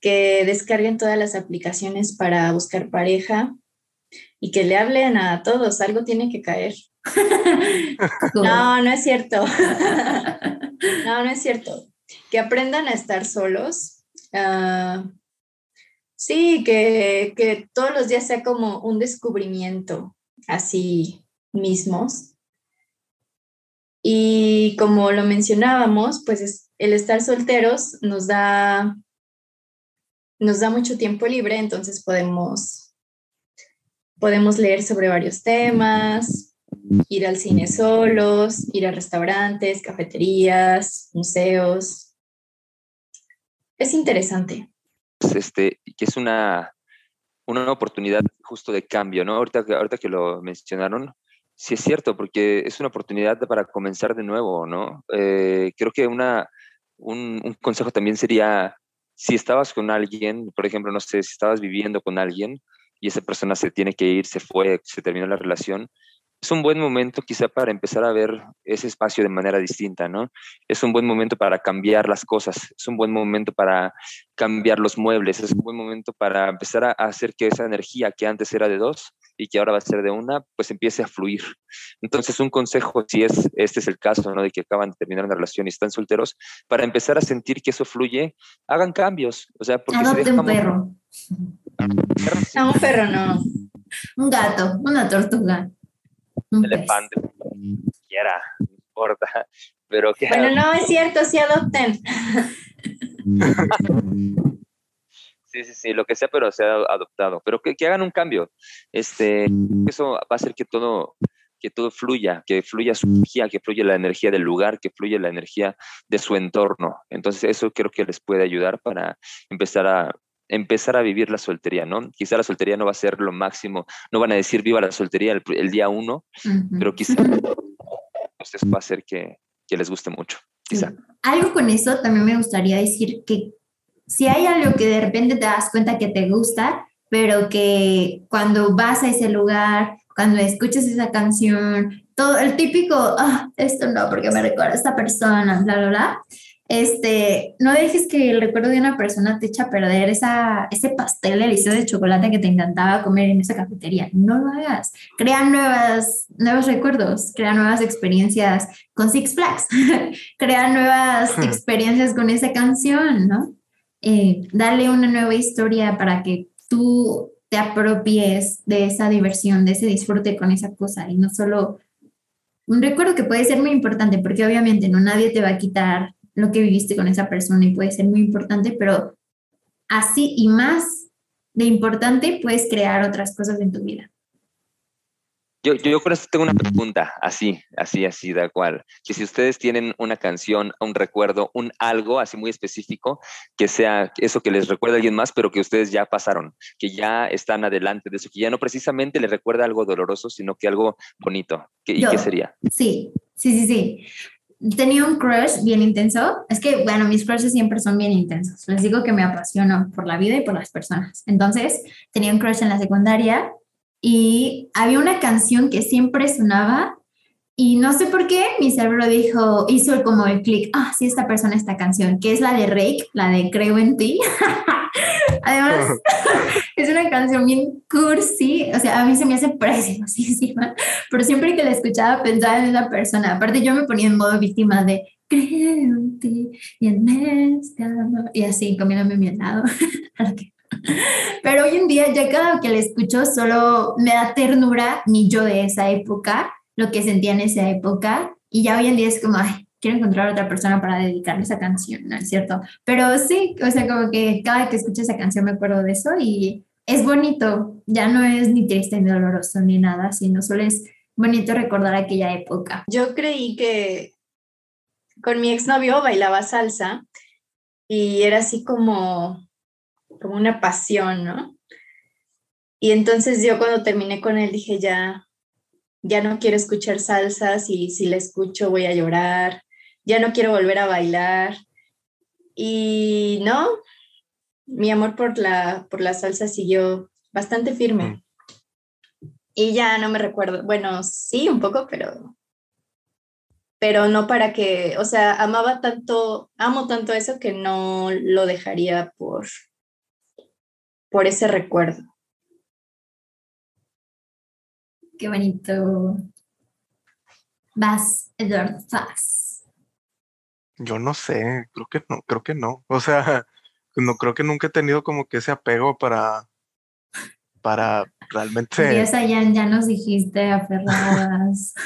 que descarguen todas las aplicaciones para buscar pareja y que le hablen a todos, algo tiene que caer. [LAUGHS] [LAUGHS] no, no es cierto. no, no es cierto que aprendan a estar solos. Uh, sí, que, que todos los días sea como un descubrimiento así mismos. Y como lo mencionábamos, pues el estar solteros nos da, nos da mucho tiempo libre, entonces podemos, podemos leer sobre varios temas, ir al cine solos, ir a restaurantes, cafeterías, museos, es interesante. Este, que es una, una oportunidad justo de cambio, ¿no? Ahorita, ahorita que lo mencionaron, sí es cierto, porque es una oportunidad para comenzar de nuevo, ¿no? Eh, creo que una, un, un, consejo también sería, si estabas con alguien, por ejemplo, no sé, si estabas viviendo con alguien y esa persona se tiene que ir, se fue, se terminó la relación, es un buen momento quizá para empezar a ver ese espacio de manera distinta, ¿no? Es un buen momento para cambiar las cosas, es un buen momento para cambiar los muebles, es un buen momento para empezar a hacer que esa energía que antes era de dos y que ahora va a ser de una, pues empiece a fluir. Entonces, un consejo, si es, este es el caso, ¿no? De que acaban de terminar una relación y están solteros, para empezar a sentir que eso fluye, hagan cambios. O sea, porque Adopte un perro. No, un perro no. Un gato, una tortuga elefante, quiera, no importa. Pero que bueno, no es cierto, sí adopten. [LAUGHS] Sí, sí, sí, lo que sea, pero sea adoptado. Pero que, que, hagan un cambio. Este, eso va a hacer que todo, que todo fluya, que fluya su energía, que fluya la energía del lugar, que fluya la energía de su entorno. Entonces, eso creo que les puede ayudar para empezar a empezar a vivir la soltería, ¿no? Quizá la soltería no va a ser lo máximo, no van a decir viva la soltería el, día uno, pero quizá pues, va a hacer que, que les guste mucho, quizá. Algo con eso también me gustaría decir que si hay algo que de repente te das cuenta que te gusta, pero que cuando vas a ese lugar, cuando escuchas esa canción, todo el típico, ah, esto no, porque me recuerda a esta persona, bla, bla, bla. Este, no dejes que el recuerdo de una persona te eche a perder esa, ese pastel delicioso de chocolate que te encantaba comer en esa cafetería. No lo hagas. Crea nuevas, nuevos recuerdos, crea nuevas experiencias con Six Flags, [LAUGHS] crea nuevas hmm. experiencias con esa canción, ¿no? Eh, dale una nueva historia para que tú te apropies de esa diversión, de ese disfrute con esa cosa y no solo un recuerdo que puede ser muy importante porque obviamente no nadie te va a quitar lo que viviste con esa persona y puede ser muy importante, pero así y más de importante puedes crear otras cosas en tu vida. Yo, yo con esto tengo una pregunta, así, así, así, da cual. Que si ustedes tienen una canción, un recuerdo, un algo así muy específico, que sea eso que les recuerda a alguien más, pero que ustedes ya pasaron, que ya están adelante de eso, que ya no precisamente les recuerda algo doloroso, sino que algo bonito. ¿Y qué sería? Sí, sí, sí, sí tenía un crush bien intenso. Es que, bueno, mis crushes siempre son bien intensos. Les digo que me apasiono por la vida y por las personas. Entonces, tenía un crush en la secundaria y había una canción que siempre sonaba y no sé por qué mi cerebro dijo, hizo como el clic, ah, sí, esta persona, esta canción, que es la de Rake, la de Creo en ti. [LAUGHS] Además, [LAUGHS] es una canción bien cursi, o sea, a mí se me hace preciosísima, [LAUGHS] pero siempre que la escuchaba pensaba en esa persona. Aparte, yo me ponía en modo víctima de creo en ti y en este y así, comiéndome mi helado. [LAUGHS] pero hoy en día, ya cada que la escucho, solo me da ternura mi yo de esa época, lo que sentía en esa época, y ya hoy en día es como, ay, quiero encontrar a otra persona para dedicarle esa canción, ¿no es cierto? Pero sí, o sea, como que cada que escucho esa canción me acuerdo de eso y es bonito, ya no es ni triste ni doloroso ni nada, sino solo es bonito recordar aquella época. Yo creí que con mi exnovio bailaba salsa y era así como, como una pasión, ¿no? Y entonces yo cuando terminé con él dije, ya, ya no quiero escuchar salsas y si la escucho voy a llorar ya no quiero volver a bailar. Y no, mi amor por la, por la salsa siguió bastante firme. Y ya no me recuerdo, bueno, sí, un poco, pero, pero no para que, o sea, amaba tanto, amo tanto eso que no lo dejaría por, por ese recuerdo. Qué bonito. Vas, Edward, vas. Yo no sé, creo que no, creo que no. O sea, [LAUGHS] no creo que nunca he tenido como que ese apego para, para realmente. Y esa ya, ya nos dijiste aferradas. [LAUGHS]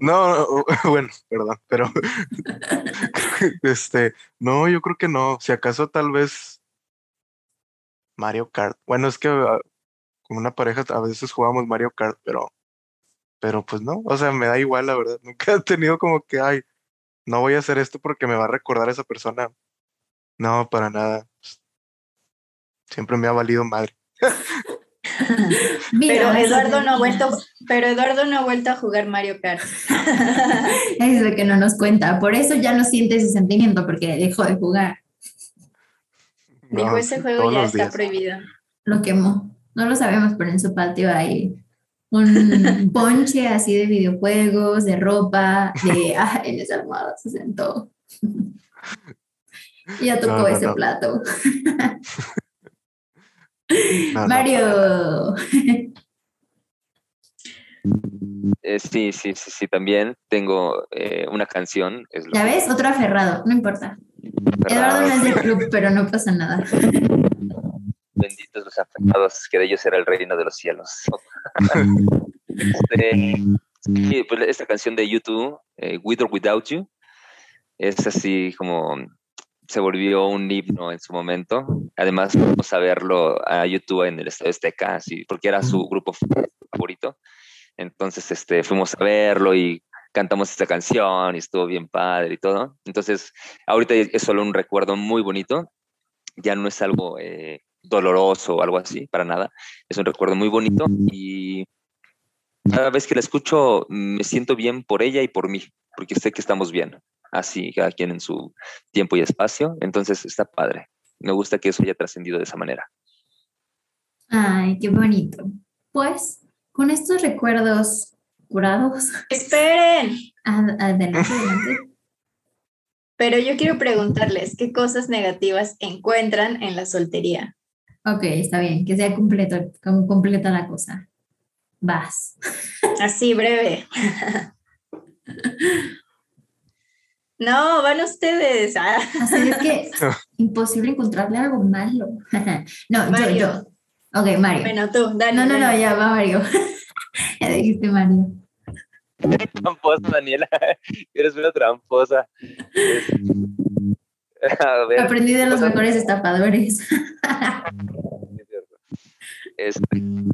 No, [LAUGHS] bueno, perdón, pero este, no, yo creo que no. Si acaso tal vez Mario Kart. Bueno, es que ah, con una pareja a veces jugamos Mario Kart, pero, pero pues no, o sea, me da igual, la verdad. Nunca he tenido como que, ay, no voy a hacer esto porque me va a recordar a esa persona. No, para nada. Siempre me ha valido madre. pero Eduardo no ha vuelto, pero Eduardo no ha vuelto a jugar Mario Kart. [LAUGHS] es lo que no nos cuenta. Por eso ya no siente ese sentimiento, porque dejó de jugar. Dijo, ese juego ya está prohibido. Lo quemó. No lo sabemos, pero en su patio hay un [LAUGHS] ponche así de videojuegos, de ropa, de ah, en esa almohada se sentó. [LAUGHS] ya tocó ese plato. Mario. Eh, sí, sí, sí, sí, también tengo eh, una canción. ¿Ya ves? Otro aferrado, no importa. Eduardo no es del club, pero no pasa nada. [LAUGHS] Benditos los aferrados, que de ellos era el reino de los cielos. [LAUGHS] Este, pues, esta canción de YouTube, eh, With or Without You, es así como se volvió un himno en su momento. Además, vamos a verlo a YouTube en el Estadio Azteca, así, porque era su grupo favorito. Entonces, este, fuimos a verlo y cantamos esta canción y estuvo bien padre y todo. Entonces, ahorita es solo un recuerdo muy bonito. Ya no es algo eh, doloroso o algo así, para nada. Es un recuerdo muy bonito y cada vez que la escucho me siento bien por ella y por mí, porque sé que estamos bien, así cada quien en su tiempo y espacio, entonces está padre. Me gusta que eso haya trascendido de esa manera. Ay, qué bonito. Pues, con estos recuerdos curados. Esperen. [LAUGHS] Adelante, adelante. Pero yo quiero preguntarles, ¿qué cosas negativas encuentran en la soltería? Ok, está bien, que sea completo, completa la cosa. Vas. Así, breve. No, van ustedes. Ah. Así es que imposible encontrarle algo malo. [LAUGHS] no, yo, yo. Ok, Mario. Bueno, tú, Dani. No, no, no, ya va Mario. [LAUGHS] ya dijiste Mario. [LAUGHS] tramposa, Daniela. Eres una tramposa. [LAUGHS] Aprendí de los mejores estafadores.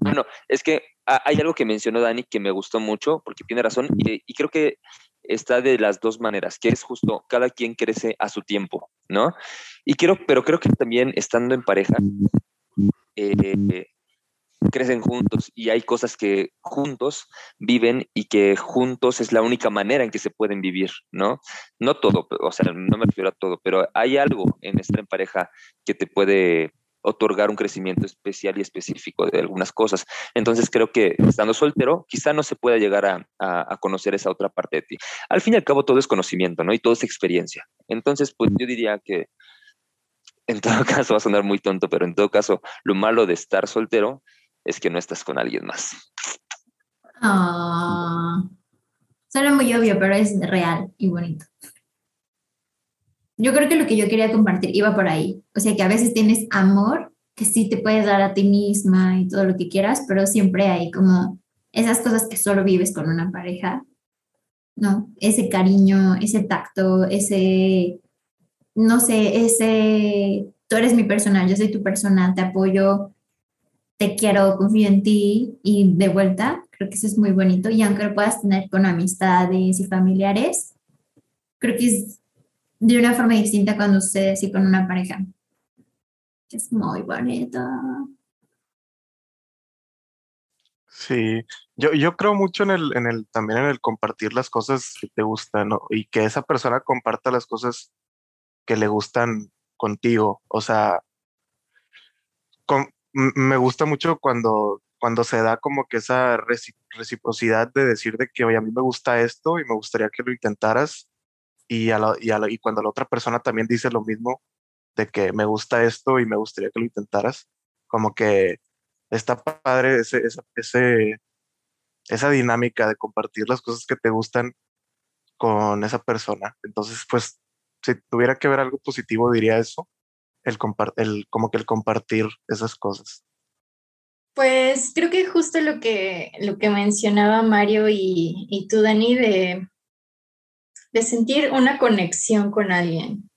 bueno, es que hay algo que mencionó Dani que me gustó mucho, porque tiene razón, y, creo que está de las dos maneras, que es justo, cada quien crece a su tiempo, ¿no? Y quiero, pero creo que también estando en pareja, eh, crecen juntos y hay cosas que juntos viven y que juntos es la única manera en que se pueden vivir, ¿no? No todo, o sea, no me refiero a todo, pero hay algo en estar en pareja que te puede otorgar un crecimiento especial y específico de algunas cosas. Entonces creo que estando soltero, quizá no se pueda llegar a, a, conocer esa otra parte de ti. Al fin y al cabo todo es conocimiento, ¿no? Y todo es experiencia. Entonces, pues yo diría que en todo [LAUGHS] caso va a sonar muy tonto, pero en todo caso, lo malo de estar soltero es que no estás con alguien más. Ah, suena muy obvio, pero es real y bonito. Yo creo que lo que yo quería compartir iba por ahí. O sea, que a veces tienes amor que sí te puedes dar a ti misma y todo lo que quieras, pero siempre hay como esas cosas que solo vives con una pareja, ¿no? Ese cariño, ese tacto, ese, no sé, ese, tú eres mi persona, yo soy tu persona, te apoyo, te quiero, confío en ti y de vuelta, creo que eso es muy bonito. Y aunque lo puedas tener con amistades y familiares, creo que es de una forma distinta cuando sucede así con una pareja. Es muy bonito. Sí, yo, yo creo mucho en el, en el, también en el compartir las cosas que te gustan y que esa persona comparta las cosas que le gustan contigo. O sea, me gusta mucho cuando, cuando se da como que esa reciprocidad de decir de que, oye, a mí me gusta esto y me gustaría que lo intentaras. Y, a y, cuando la otra persona también dice lo mismo, de que me gusta esto y me gustaría que lo intentaras, como que está padre ese, ese, esa dinámica de compartir las cosas que te gustan con esa persona. Entonces, pues, si tuviera que ver algo positivo, diría eso el, como que el compartir esas cosas? Pues creo que justo lo que, lo que mencionaba Mario y, y tú, Dani, de, de sentir una conexión con alguien.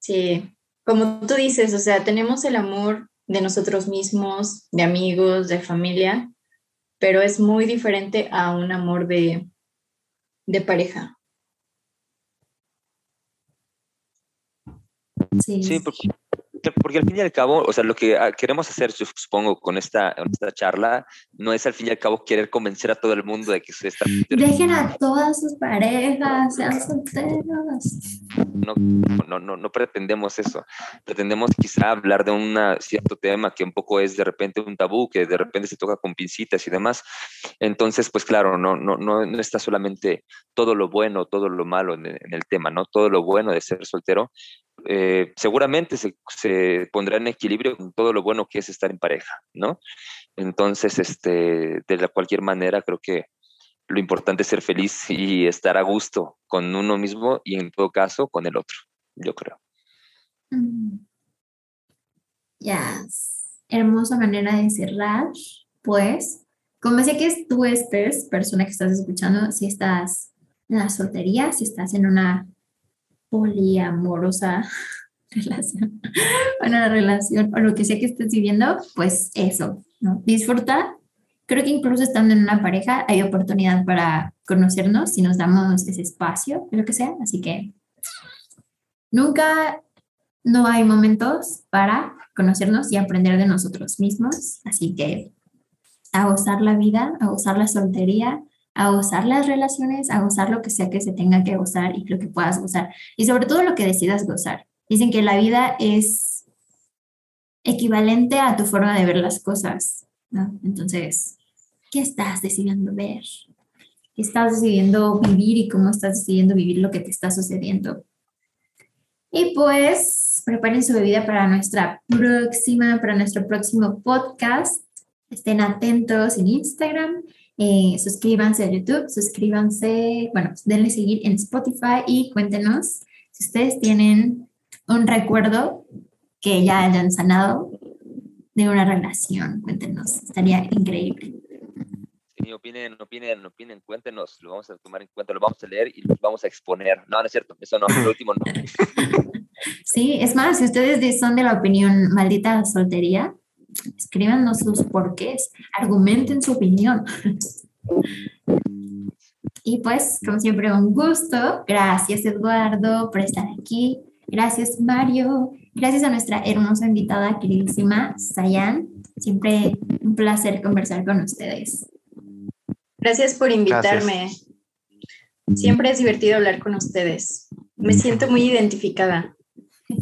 Sí, como tú dices, o sea, tenemos el amor de nosotros mismos, de amigos, de familia, pero es muy diferente a un amor de, de pareja. Sí, porque, porque, al fin y al cabo, o sea, lo que ah, queremos hacer, supongo, con esta, esta charla, no es al fin y al cabo querer convencer a todo el mundo de que se está... Dejen a todas sus parejas, sean solteros. No, no, no, no pretendemos eso. Pretendemos quizá hablar de un cierto tema que un poco es de repente un tabú, que de repente se toca con pincitas y demás. Entonces, pues claro, no, no, no, no está solamente todo lo bueno, todo lo malo en, en el tema, ¿no? Todo lo bueno de ser soltero, eh, seguramente se, se, pondrá en equilibrio con todo lo bueno que es estar en pareja, ¿no? Entonces, este, de cualquier manera, creo que lo importante es ser feliz y estar a gusto con uno mismo y en todo caso con el otro, yo creo. Mm. Ya, hermosa manera de cerrar, pues, como sé que tú estés, persona que estás escuchando, si estás en la soltería, si estás en una poliamorosa [LAUGHS] relación, una relación o lo que sea que estés viviendo, pues eso, ¿no? Disfruta. Creo que incluso estando en una pareja hay oportunidad para conocernos si nos damos ese espacio, lo que sea. Así que nunca no hay momentos para conocernos y aprender de nosotros mismos. Así que a gozar la vida, a gozar la soltería, a gozar las relaciones, a gozar lo que sea que se tenga que gozar y lo que puedas gozar. Y sobre todo lo que decidas gozar. Dicen que la vida es equivalente a tu forma de ver las cosas. Entonces, ¿qué estás decidiendo ver? ¿Qué estás decidiendo vivir y cómo estás decidiendo vivir lo que te está sucediendo? Y pues, preparen su bebida para nuestra próxima, para nuestro próximo podcast. Estén atentos en Instagram eh, suscríbanse a YouTube, suscríbanse, bueno, denle seguir en Spotify y cuéntenos si ustedes tienen un recuerdo que ya hayan sanado de una relación. Cuéntenos, estaría increíble. Sí, opinen, opinen, opinen, cuéntenos, lo vamos a tomar en cuenta, lo vamos a leer y lo vamos a exponer. No, no es cierto, eso no, lo último no. [LAUGHS] Sí, es más, si ustedes son de la opinión maldita soltería, escríbanos sus porqués, argumenten su opinión. Y pues, como siempre, un gusto. Gracias, Eduardo, por estar aquí. Gracias, Mario. Gracias a nuestra hermosa invitada, queridísima Sayan. Siempre un placer conversar con ustedes. Gracias por invitarme. Siempre es divertido hablar con ustedes. Me siento muy identificada. [LAUGHS]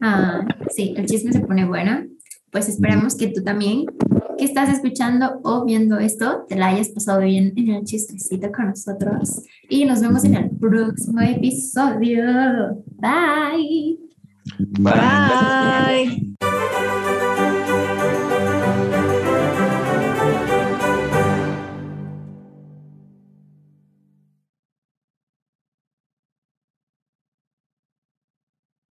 ah, sí, el chisme se pone bueno pues esperamos que tú también, que estás escuchando o viendo esto, te la hayas pasado bien en el chistecito con nosotros. Y nos vemos en el próximo episodio. Bye. Bye.